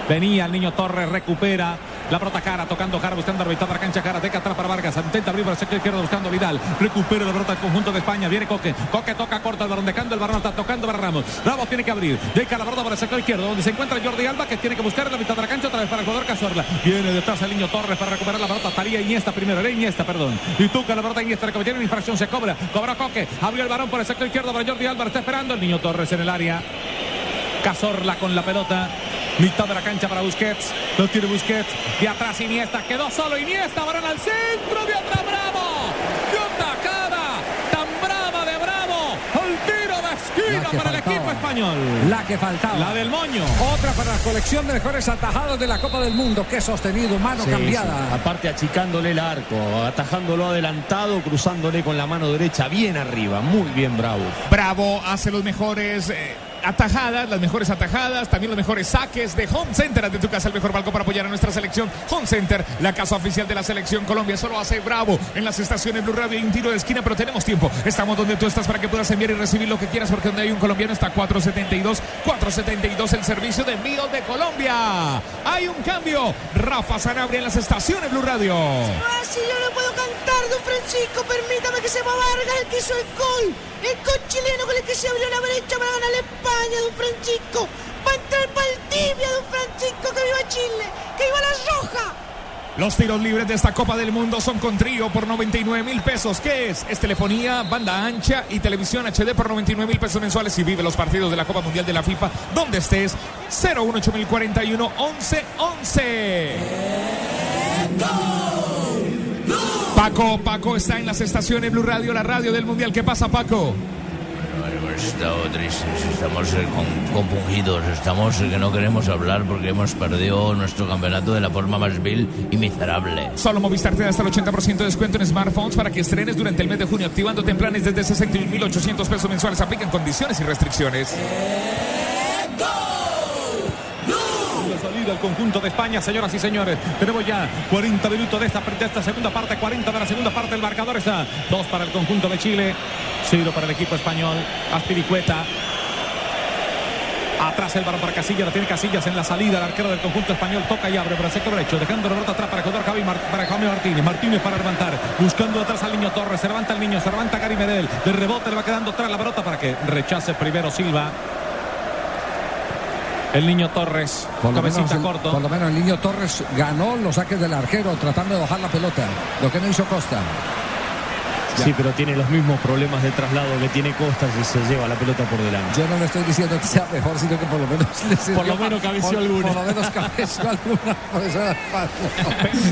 Venía el niño Torres, recupera. La brota cara, tocando cara, buscando arbitrar la cancha cara. Deca atrás para Vargas. Intenta abrir para el sector izquierdo buscando Vidal. Recupera la brota el conjunto de España. Viene Coque. Coque toca corta el balón, dejando el balón, está tocando para Ramos. Ramos tiene que abrir. Deca la brota para el sector izquierdo, donde se encuentra Jordi Alba, que tiene que buscar en la mitad de la cancha otra vez para el jugador Cazorla. Viene detrás el niño Torres para recuperar la pelota. Estaría Iniesta primero. Era Iniesta, perdón. Y toca la pelota Iniesta. Le cometieron una infracción. Se cobra. Cobra Coque. Abrió el balón por el sector izquierdo para Jordi Alba. Está esperando el niño Torres en el área. Cazorla con la pelota. Mitad de la cancha para Busquets. Lo tiene Busquets. De atrás Iniesta. Quedó solo Iniesta. Varón al centro. De atrás Bravo. ¡Qué atacada! Tan brava de Bravo. El tiro de esquina para el equipo español. La que faltaba. La del moño. Otra para la colección de mejores atajados de la Copa del Mundo. Qué sostenido, mano Sí, cambiada. sí. Aparte achicándole el arco, atajándolo adelantado, cruzándole con la mano derecha bien arriba. Muy bien, bravo. Bravo hace los mejores eh, atajadas, las mejores atajadas, también los mejores saques de Home Center de tu casa, el mejor balcón para apoyar a nuestra selección. Home Center, la casa oficial de la selección Colombia, solo hace Bravo en las estaciones Blue Radio y un tiro de esquina, pero tenemos tiempo. Estamos donde tú estás para que puedas enviar y recibir lo que quieras, porque donde hay un colombiano está 472, 472 el servicio de envío de Colombia. Hay un cambio. Rafa Sanabria en las estaciones Blue Radio. Ah, yo no puedo cantar, don Francisco, permítame que se Vargas el que hizo el gol. El gol chileno con el que se abrió la brecha para ganar a España, don Francisco. Va a entrar Valdivia, don Francisco, que viva Chile, que viva la roja. Los tiros libres de esta Copa del Mundo son con trío por 99 mil pesos. ¿Qué es? Es telefonía, banda ancha y televisión HD por 99 mil pesos mensuales y vive los partidos de la Copa Mundial de la FIFA donde estés. 018041 1111. Paco, Paco está en las estaciones Blue Radio, la radio del Mundial. ¿Qué pasa, Paco? Estado tristes, estamos eh, compungidos, estamos eh, que no queremos hablar porque hemos perdido nuestro campeonato de la forma más vil y miserable. Solo Movistar te da hasta el 80% de descuento en smartphones para que estrenes durante el mes de junio, activándote en planes desde 61.800 pesos mensuales. Aplican condiciones y restricciones. Al conjunto de España, señoras y señores. Tenemos ya 40 minutos de esta, de esta segunda parte, 40 de la segunda parte. El marcador está 2 para el conjunto de Chile, 0 para el equipo español. Aspiricueta. Atrás el balón para Casillas, lo tiene Casillas en la salida. El arquero del conjunto español toca y abre por el sector derecho, dejando la pelota atrás para jugador Javi para Jaime Martínez. Martínez para levantar, buscando atrás al niño Torres. Se levanta el niño, se levanta Gary Medel. De rebote le va quedando atrás la pelota para que rechace primero Silva. El niño Torres, Por lo, menos cabecita el, corto. por lo menos el niño Torres ganó los saques del arquero tratando de bajar la pelota. Lo que no hizo Costa. Sí, pero tiene los mismos problemas de traslado que tiene Costas y se lleva la pelota por delante. Yo no le estoy diciendo que sea mejor, sino que por lo menos le Por lo menos cabeció alguna. Por lo menos cabeció alguna.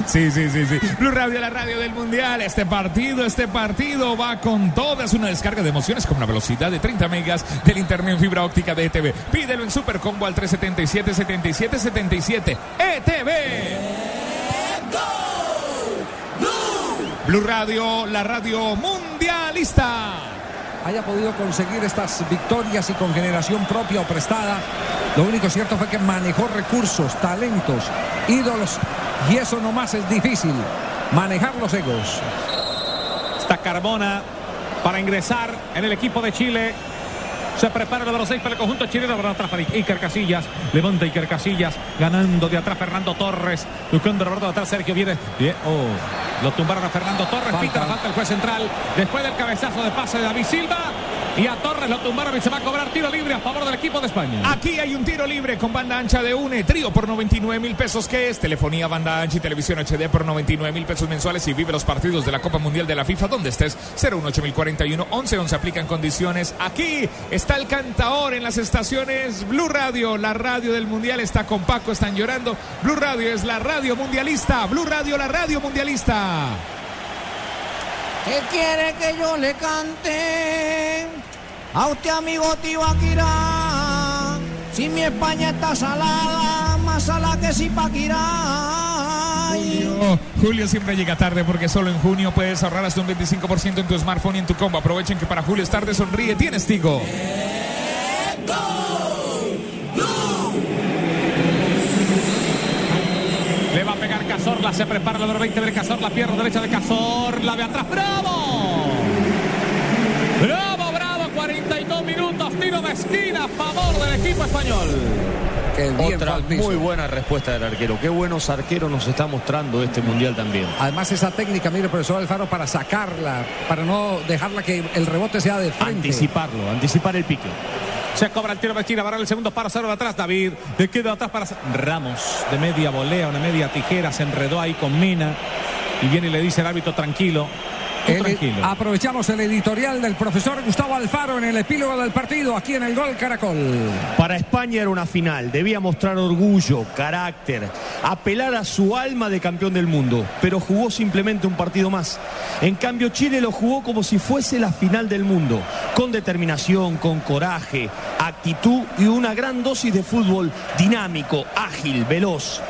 Sí, sí, sí, sí. Blue Radio, la radio del Mundial. Este partido, este partido va con todo. Es una descarga de emociones con una velocidad de 30 megas del internet en fibra óptica de ETV. Pídelo en Supercombo al 377 77 77 ETV. Blue Radio, la radio mundialista. haya podido conseguir estas victorias y con generación propia o prestada. Lo único cierto fue que manejó recursos, talentos, ídolos y eso nomás es difícil. Manejar los egos. Está Carbona para ingresar en el equipo de Chile. Se prepara el número 6 para el conjunto chileno. Para atrás para Iker Casillas. Levanta Iker Casillas. Ganando de atrás Fernando Torres. Buscando Roberto de atrás. Sergio viene. Oh, lo tumbaron a Fernando Torres. Pita la falta el juez central. Después del cabezazo de pase de David Silva. Y a Torres lo tumbaron y se va a cobrar tiro libre a favor del equipo de España. Aquí hay un tiro libre con banda ancha de UNE, trío por 99 mil pesos, que es telefonía, banda ancha y televisión HD por 99 mil pesos mensuales y vive los partidos de la Copa Mundial de la FIFA donde estés. 018041 11 11 aplican condiciones. Aquí está el cantaor en las estaciones Blue Radio, la radio del Mundial está con Paco, están llorando. Blue Radio es la radio mundialista, Blue Radio la radio mundialista. ¿Qué quiere que yo le cante? A usted, amigo Tibaquirá. Si mi España está salada, más salada que si Paquirá. Julio, Julio siempre llega tarde porque solo en junio puedes ahorrar hasta un 25% en tu smartphone y en tu combo. Aprovechen que para Julio es tarde, sonríe, tienes Tigo. Le Cazorla, se prepara el número 20 de Cazorla, pierna derecha de Cazorla, de atrás, ¡bravo! ¡Bravo, bravo! 42 minutos, tiro de esquina a favor del equipo español. Bien Otra muy buena respuesta del arquero. Qué buenos arqueros nos está mostrando este mundial también. Además esa técnica, mire profesor Alfaro, para sacarla, para no dejarla que el rebote sea de frente. Anticiparlo, anticipar el pique. Se cobra el tiro de esquina, para el segundo para cero de atrás, David. Le queda atrás para Ramos, de media volea, una media tijera, se enredó ahí con Mena. Y viene y le dice el árbitro tranquilo. Tú El- tranquilo. aprovechamos el editorial del profesor Gustavo Alfaro en el epílogo del partido, aquí en el Gol Caracol. Para España era una final, debía mostrar orgullo, carácter, apelar a su alma de campeón del mundo, pero jugó simplemente un partido más. En cambio Chile lo jugó como si fuese la final del mundo, con determinación, con coraje, actitud y una gran dosis de fútbol dinámico, ágil, veloz.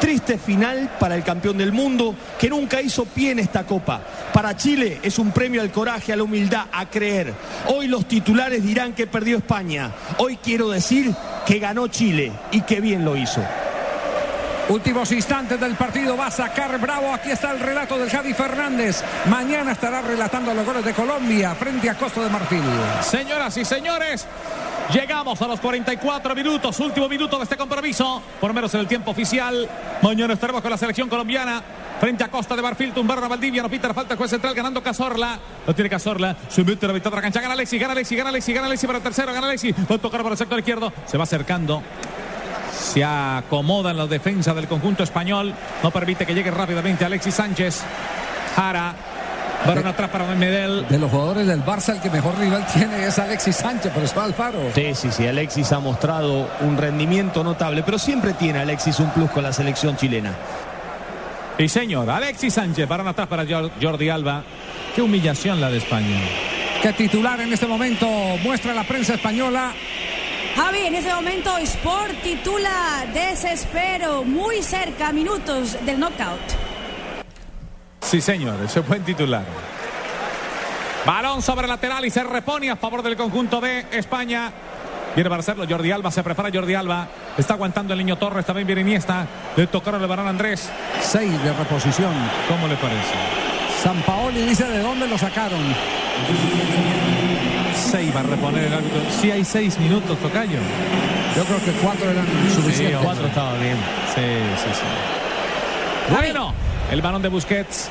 Triste final para el campeón del mundo que nunca hizo pie en esta copa. Para Chile es un premio al coraje, a la humildad, a creer. Hoy los titulares dirán que perdió España. Hoy quiero decir que ganó Chile y que bien lo hizo. Últimos instantes del partido, va a sacar Bravo. Aquí está el relato del Javi Fernández. Mañana estará relatando los goles de Colombia frente a Costa de Marfil. Señoras y señores, llegamos a los 44 minutos, último minuto de este compromiso, por menos en el tiempo oficial. Mañana estaremos con la selección colombiana. Frente a Costa de Marfil, tumbaron a Valdivia, no pita la falta el juez central, ganando Cazorla. Lo tiene Cazorla, se mete a la mitad de la cancha, gana Alexi, gana Alexi, gana Alexi, gana Alexi para el tercero, gana Alexi. Va a tocar para el sector izquierdo, se va acercando. Se acomoda en la defensa del conjunto español. No permite que llegue rápidamente Alexis Sánchez. Jara. Varón atrás para Medel. De los jugadores del Barça, el que mejor rival tiene es Alexis Sánchez, por eso Alfaro. Sí, sí, sí, Alexis ha mostrado un rendimiento notable, pero siempre tiene Alexis un plus con la selección chilena. Y señor, Alexis Sánchez, varón atrás para Jor- Jordi Alba. Qué humillación la de España. Que titular en este momento muestra la prensa española. Javi, en ese momento Sport titula Desespero, muy cerca, minutos del knockout. Sí, señor, ese buen titular. Balón sobre lateral y se repone a favor del conjunto de España. Viene para hacerlo Jordi Alba, se prepara Jordi Alba. Está aguantando el niño Torres, también viene Iniesta. Le tocaron el varón Andrés. Seis de reposición. ¿Cómo le parece? San Paoli dice de dónde lo sacaron. Seis va a reponer el árbitro. Sí hay seis minutos, Tocayo. Yo creo que cuatro eran suficientes. Sí, cuatro estaba bien. Sí, sí, sí. Bueno, el balón de Busquets.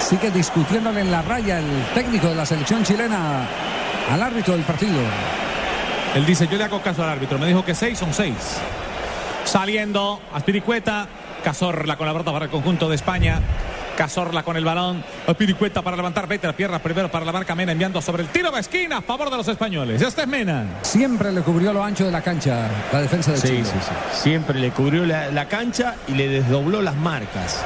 Sigue discutiéndole en la raya el técnico de la selección chilena al árbitro del partido. Él dice, yo le hago caso al árbitro. Me dijo que seis son seis. Saliendo, Aspiricueta. Cazorla con la brota para el conjunto de España. Cazorla con el balón. Aspiricueta para levantar. Vete las piernas primero para la marca Mena enviando sobre el tiro de esquina a favor de los españoles. Este es Mena. Siempre le cubrió lo ancho de la cancha la defensa de Sí, Chile. sí, sí. Siempre le cubrió la, la cancha y le desdobló las marcas.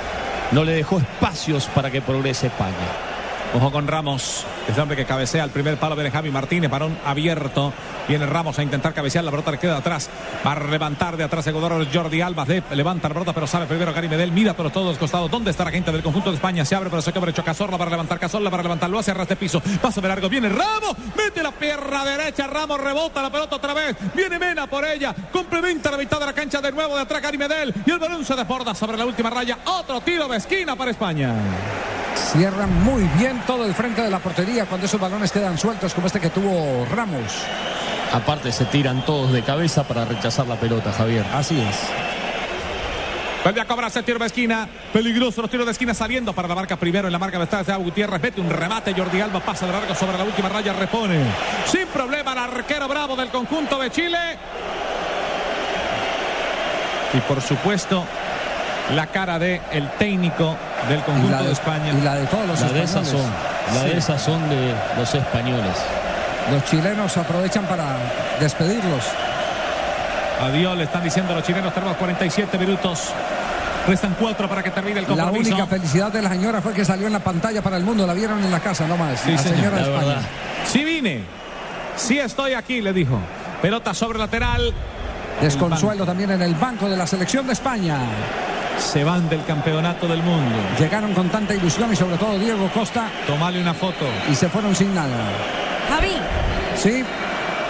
No le dejó espacios para que progrese España. Ojo con Ramos. Es el hombre que cabecea al primer palo viene Javi Martínez, varón abierto. Viene Ramos a intentar cabecear, la pelota le queda atrás. Va a levantar de atrás el jugador Jordi Alba. De, levanta la pelota, pero sale primero Gary Medel. Mira por todos los costados. ¿Dónde está la gente del conjunto de España? Se abre, pero se queda derecho Cazorla para levantar Cazorla, para levantarlo hacia ras de piso. Pasa de largo, viene Ramos. Mete la pierna derecha. Ramos rebota la pelota otra vez. Viene Mena por ella. Complementa la mitad de la cancha de nuevo de atrás Gary Medel. Y el balón se desborda sobre la última raya. Otro tiro de esquina para España. Cierran muy bien todo el frente de la portería cuando esos balones quedan sueltos como este que tuvo Ramos. Aparte se tiran todos de cabeza para rechazar la pelota, Javier. Así es. Vuelve a cobrarse el tiro de esquina. Peligroso los tiros de esquina saliendo para la marca primero. En la marca está de Gutiérrez. Mete un remate. Jordi Alba pasa de largo sobre la última raya. Repone. Sin problema el arquero bravo del conjunto de Chile. Y por supuesto, la cara de el técnico del conjunto la de- de España. y la de todos los La de españoles. esas son, la de Sí. esas son de los españoles. Los chilenos aprovechan para despedirlos. Adiós, le están diciendo los chilenos. Tenemos 47 minutos. Restan cuatro para que termine el La compromiso. única felicidad de la señora fue que salió en la pantalla para el mundo. La vieron en la casa nomás. Sí, la señor, señora de la España. verdad. Sí vine. Sí estoy aquí, le dijo. Pelota sobre lateral. Desconsuelo también en el banco de la selección de España. Se van del campeonato del mundo. Llegaron con tanta ilusión y sobre todo Diego Costa Tomale una foto. y se fueron sin nada. Javi, Sí,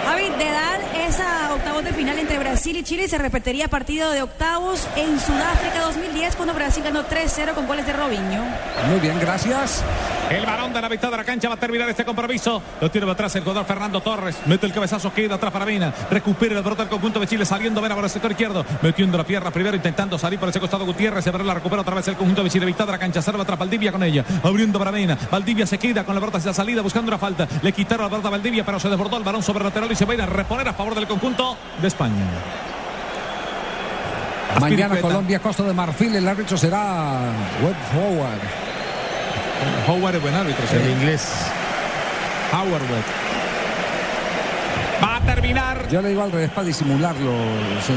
Javi, de edad, esa octavos de final entre Brasil y Chile se repetiría partido de octavos en Sudáfrica 2010 cuando Brasil ganó 3-0 con goles de Robinho. Muy bien, gracias. El varón de la mitad de la cancha va a terminar este compromiso. Lo tiene atrás el jugador Fernando Torres. Mete el cabezazo, queda atrás para Mena. Recupera el pelota del conjunto de Chile saliendo Mena por el sector izquierdo. Metiendo la pierna primero, intentando salir por ese costado Gutiérrez. Se la recupera otra vez el conjunto de Chile. Mitad de la cancha, salva atrás Valdivia con ella. Abriendo para Mena. Valdivia se queda con la pelota hacia la salida buscando una falta. Le quitaron la pelota a Valdivia, pero se desbordó el balón sobre el lateral y se va a ir a reponer a favor del conjunto de España. Mañana. Colombia, Costa de Marfil. El árbitro será Webb Howard. Howard es buen árbitro. El inglés. Howard Webb. Va a terminar. Yo le digo al revés para disimularlo, sí.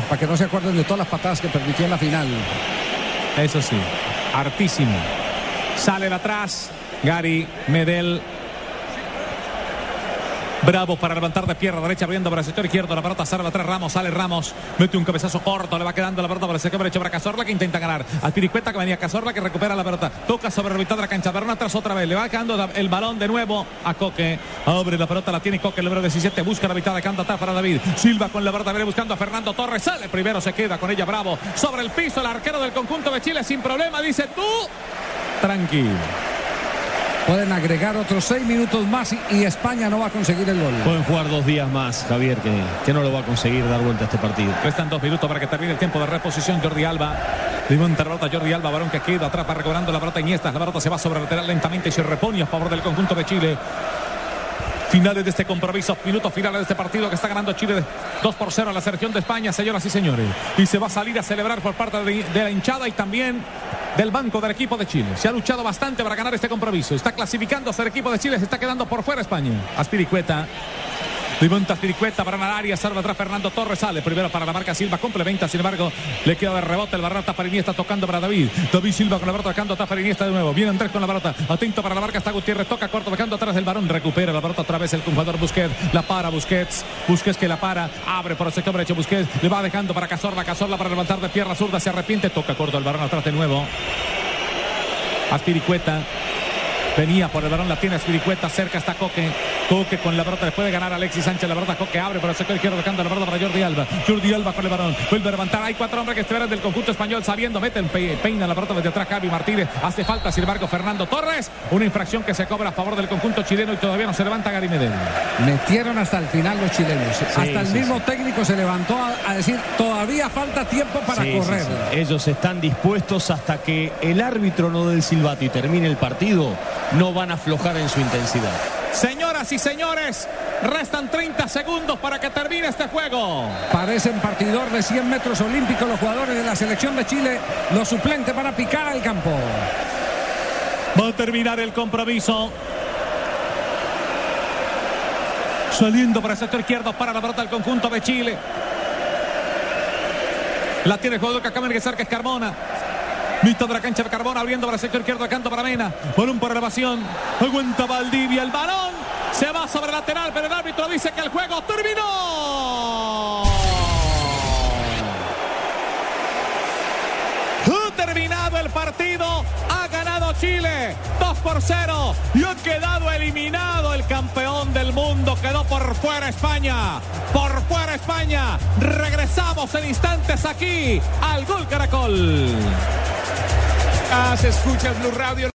Pa- Para que no se acuerden de todas las patadas que permitió en la final. Eso sí, hartísimo. Sale de atrás Gary Medel. Bravo para levantar de pierna derecha, abriendo para el sector izquierdo. La pelota sale atrás Ramos, sale Ramos. Mete un cabezazo corto, le va quedando la pelota para el sector derecho para Cazorla que intenta ganar. Al Piricueta que venía Cazorla que recupera la pelota. Toca sobre la mitad de la cancha. Verón atrás otra vez. Le va quedando el balón de nuevo a Coque. Abre la pelota, la tiene Coque, el número 17. Busca la mitad de canto atrás para David. Silva con la pelota, viene buscando a Fernando Torres. Sale primero, se queda con ella Bravo. Sobre el piso, el arquero del conjunto de Chile sin problema. Dice tú, tranquilo. Pueden agregar otros seis minutos más y, y España no va a conseguir el gol. Pueden jugar dos días más, Javier, que, que no lo va a conseguir dar vuelta a este partido. Restan dos minutos para que termine el tiempo de reposición. Jordi Alba. Levanta la pelota Jordi Alba, varón que queda atrás para recobrando la pelota Iniesta. La pelota se va sobre lateral lentamente y se repone a favor del conjunto de Chile. Finales de este compromiso, minutos finales de este partido que está ganando Chile 2 por 0 a la selección de España, señoras y señores. Y se va a salir a celebrar por parte de, de la hinchada y también del banco del equipo de Chile. Se ha luchado bastante para ganar este compromiso. Está clasificándose el equipo de Chile, se está quedando por fuera España. Aspiricueta. Levanta Aspiricueta para ganar área, salva atrás Fernando Torres, sale primero para la marca Silva, complementa, sin embargo, le queda de rebote el barrata para Iniesta tocando para David. David Silva con la pelota tocando atrás Iniesta de nuevo. Viene Andrés con la pelota, atento para la marca, está Gutiérrez, toca corto, dejando atrás el varón, recupera la pelota otra vez el jugador Busquets, la para Busquets, Busquets que la para, abre por el sector derecho Busquets, le va dejando para Cazorla, Cazorla para levantar de pierna zurda, se arrepiente, toca corto el varón atrás de nuevo. Aspiricueta. Venía por el balón, la tiene Aspiricueta, cerca está Coque. Coque con la pelota, le puede ganar Alexis Sánchez, la pelota Coque abre por el sector izquierdo, dejando la pelota para Jordi Alba. Jordi Alba con el balón, vuelve a levantar. Hay cuatro hombres que esperan del conjunto español saliendo, meten, pe- peina la pelota desde atrás Javi Martínez. Hace falta, sin embargo, Fernando Torres. Una infracción que se cobra a favor del conjunto chileno y todavía no se levanta Gary Medel. Metieron hasta el final los chilenos. hasta el sí, mismo técnico se levantó a, a decir, todavía falta tiempo para correr. sí. Ellos están dispuestos hasta que el árbitro no dé el silbato y termine el partido, no van a aflojar en su intensidad. Señoras y señores, restan 30 segundos para que termine este juego. Parecen partidor de 100 metros olímpicos los jugadores de la selección de Chile, los suplentes para picar al campo. Va a terminar el compromiso. Saliendo para el sector izquierdo para la pelota del conjunto de Chile. La tiene el jugador que acaba de ingresar, que es Carmona. Mitad de la cancha de Carbona abriendo para el sector izquierdo, canto para Mena. Balón por elevación. Aguanta Valdivia el balón. Se va sobre lateral, pero el árbitro dice que el juego terminó. Ha el partido. Ha ganado Chile 2 por 0 y ha quedado eliminado el campeón del mundo. Quedó por fuera España. Por fuera España. Regresamos en instantes aquí al Gol Caracol. Ah, se escucha Blue Radio.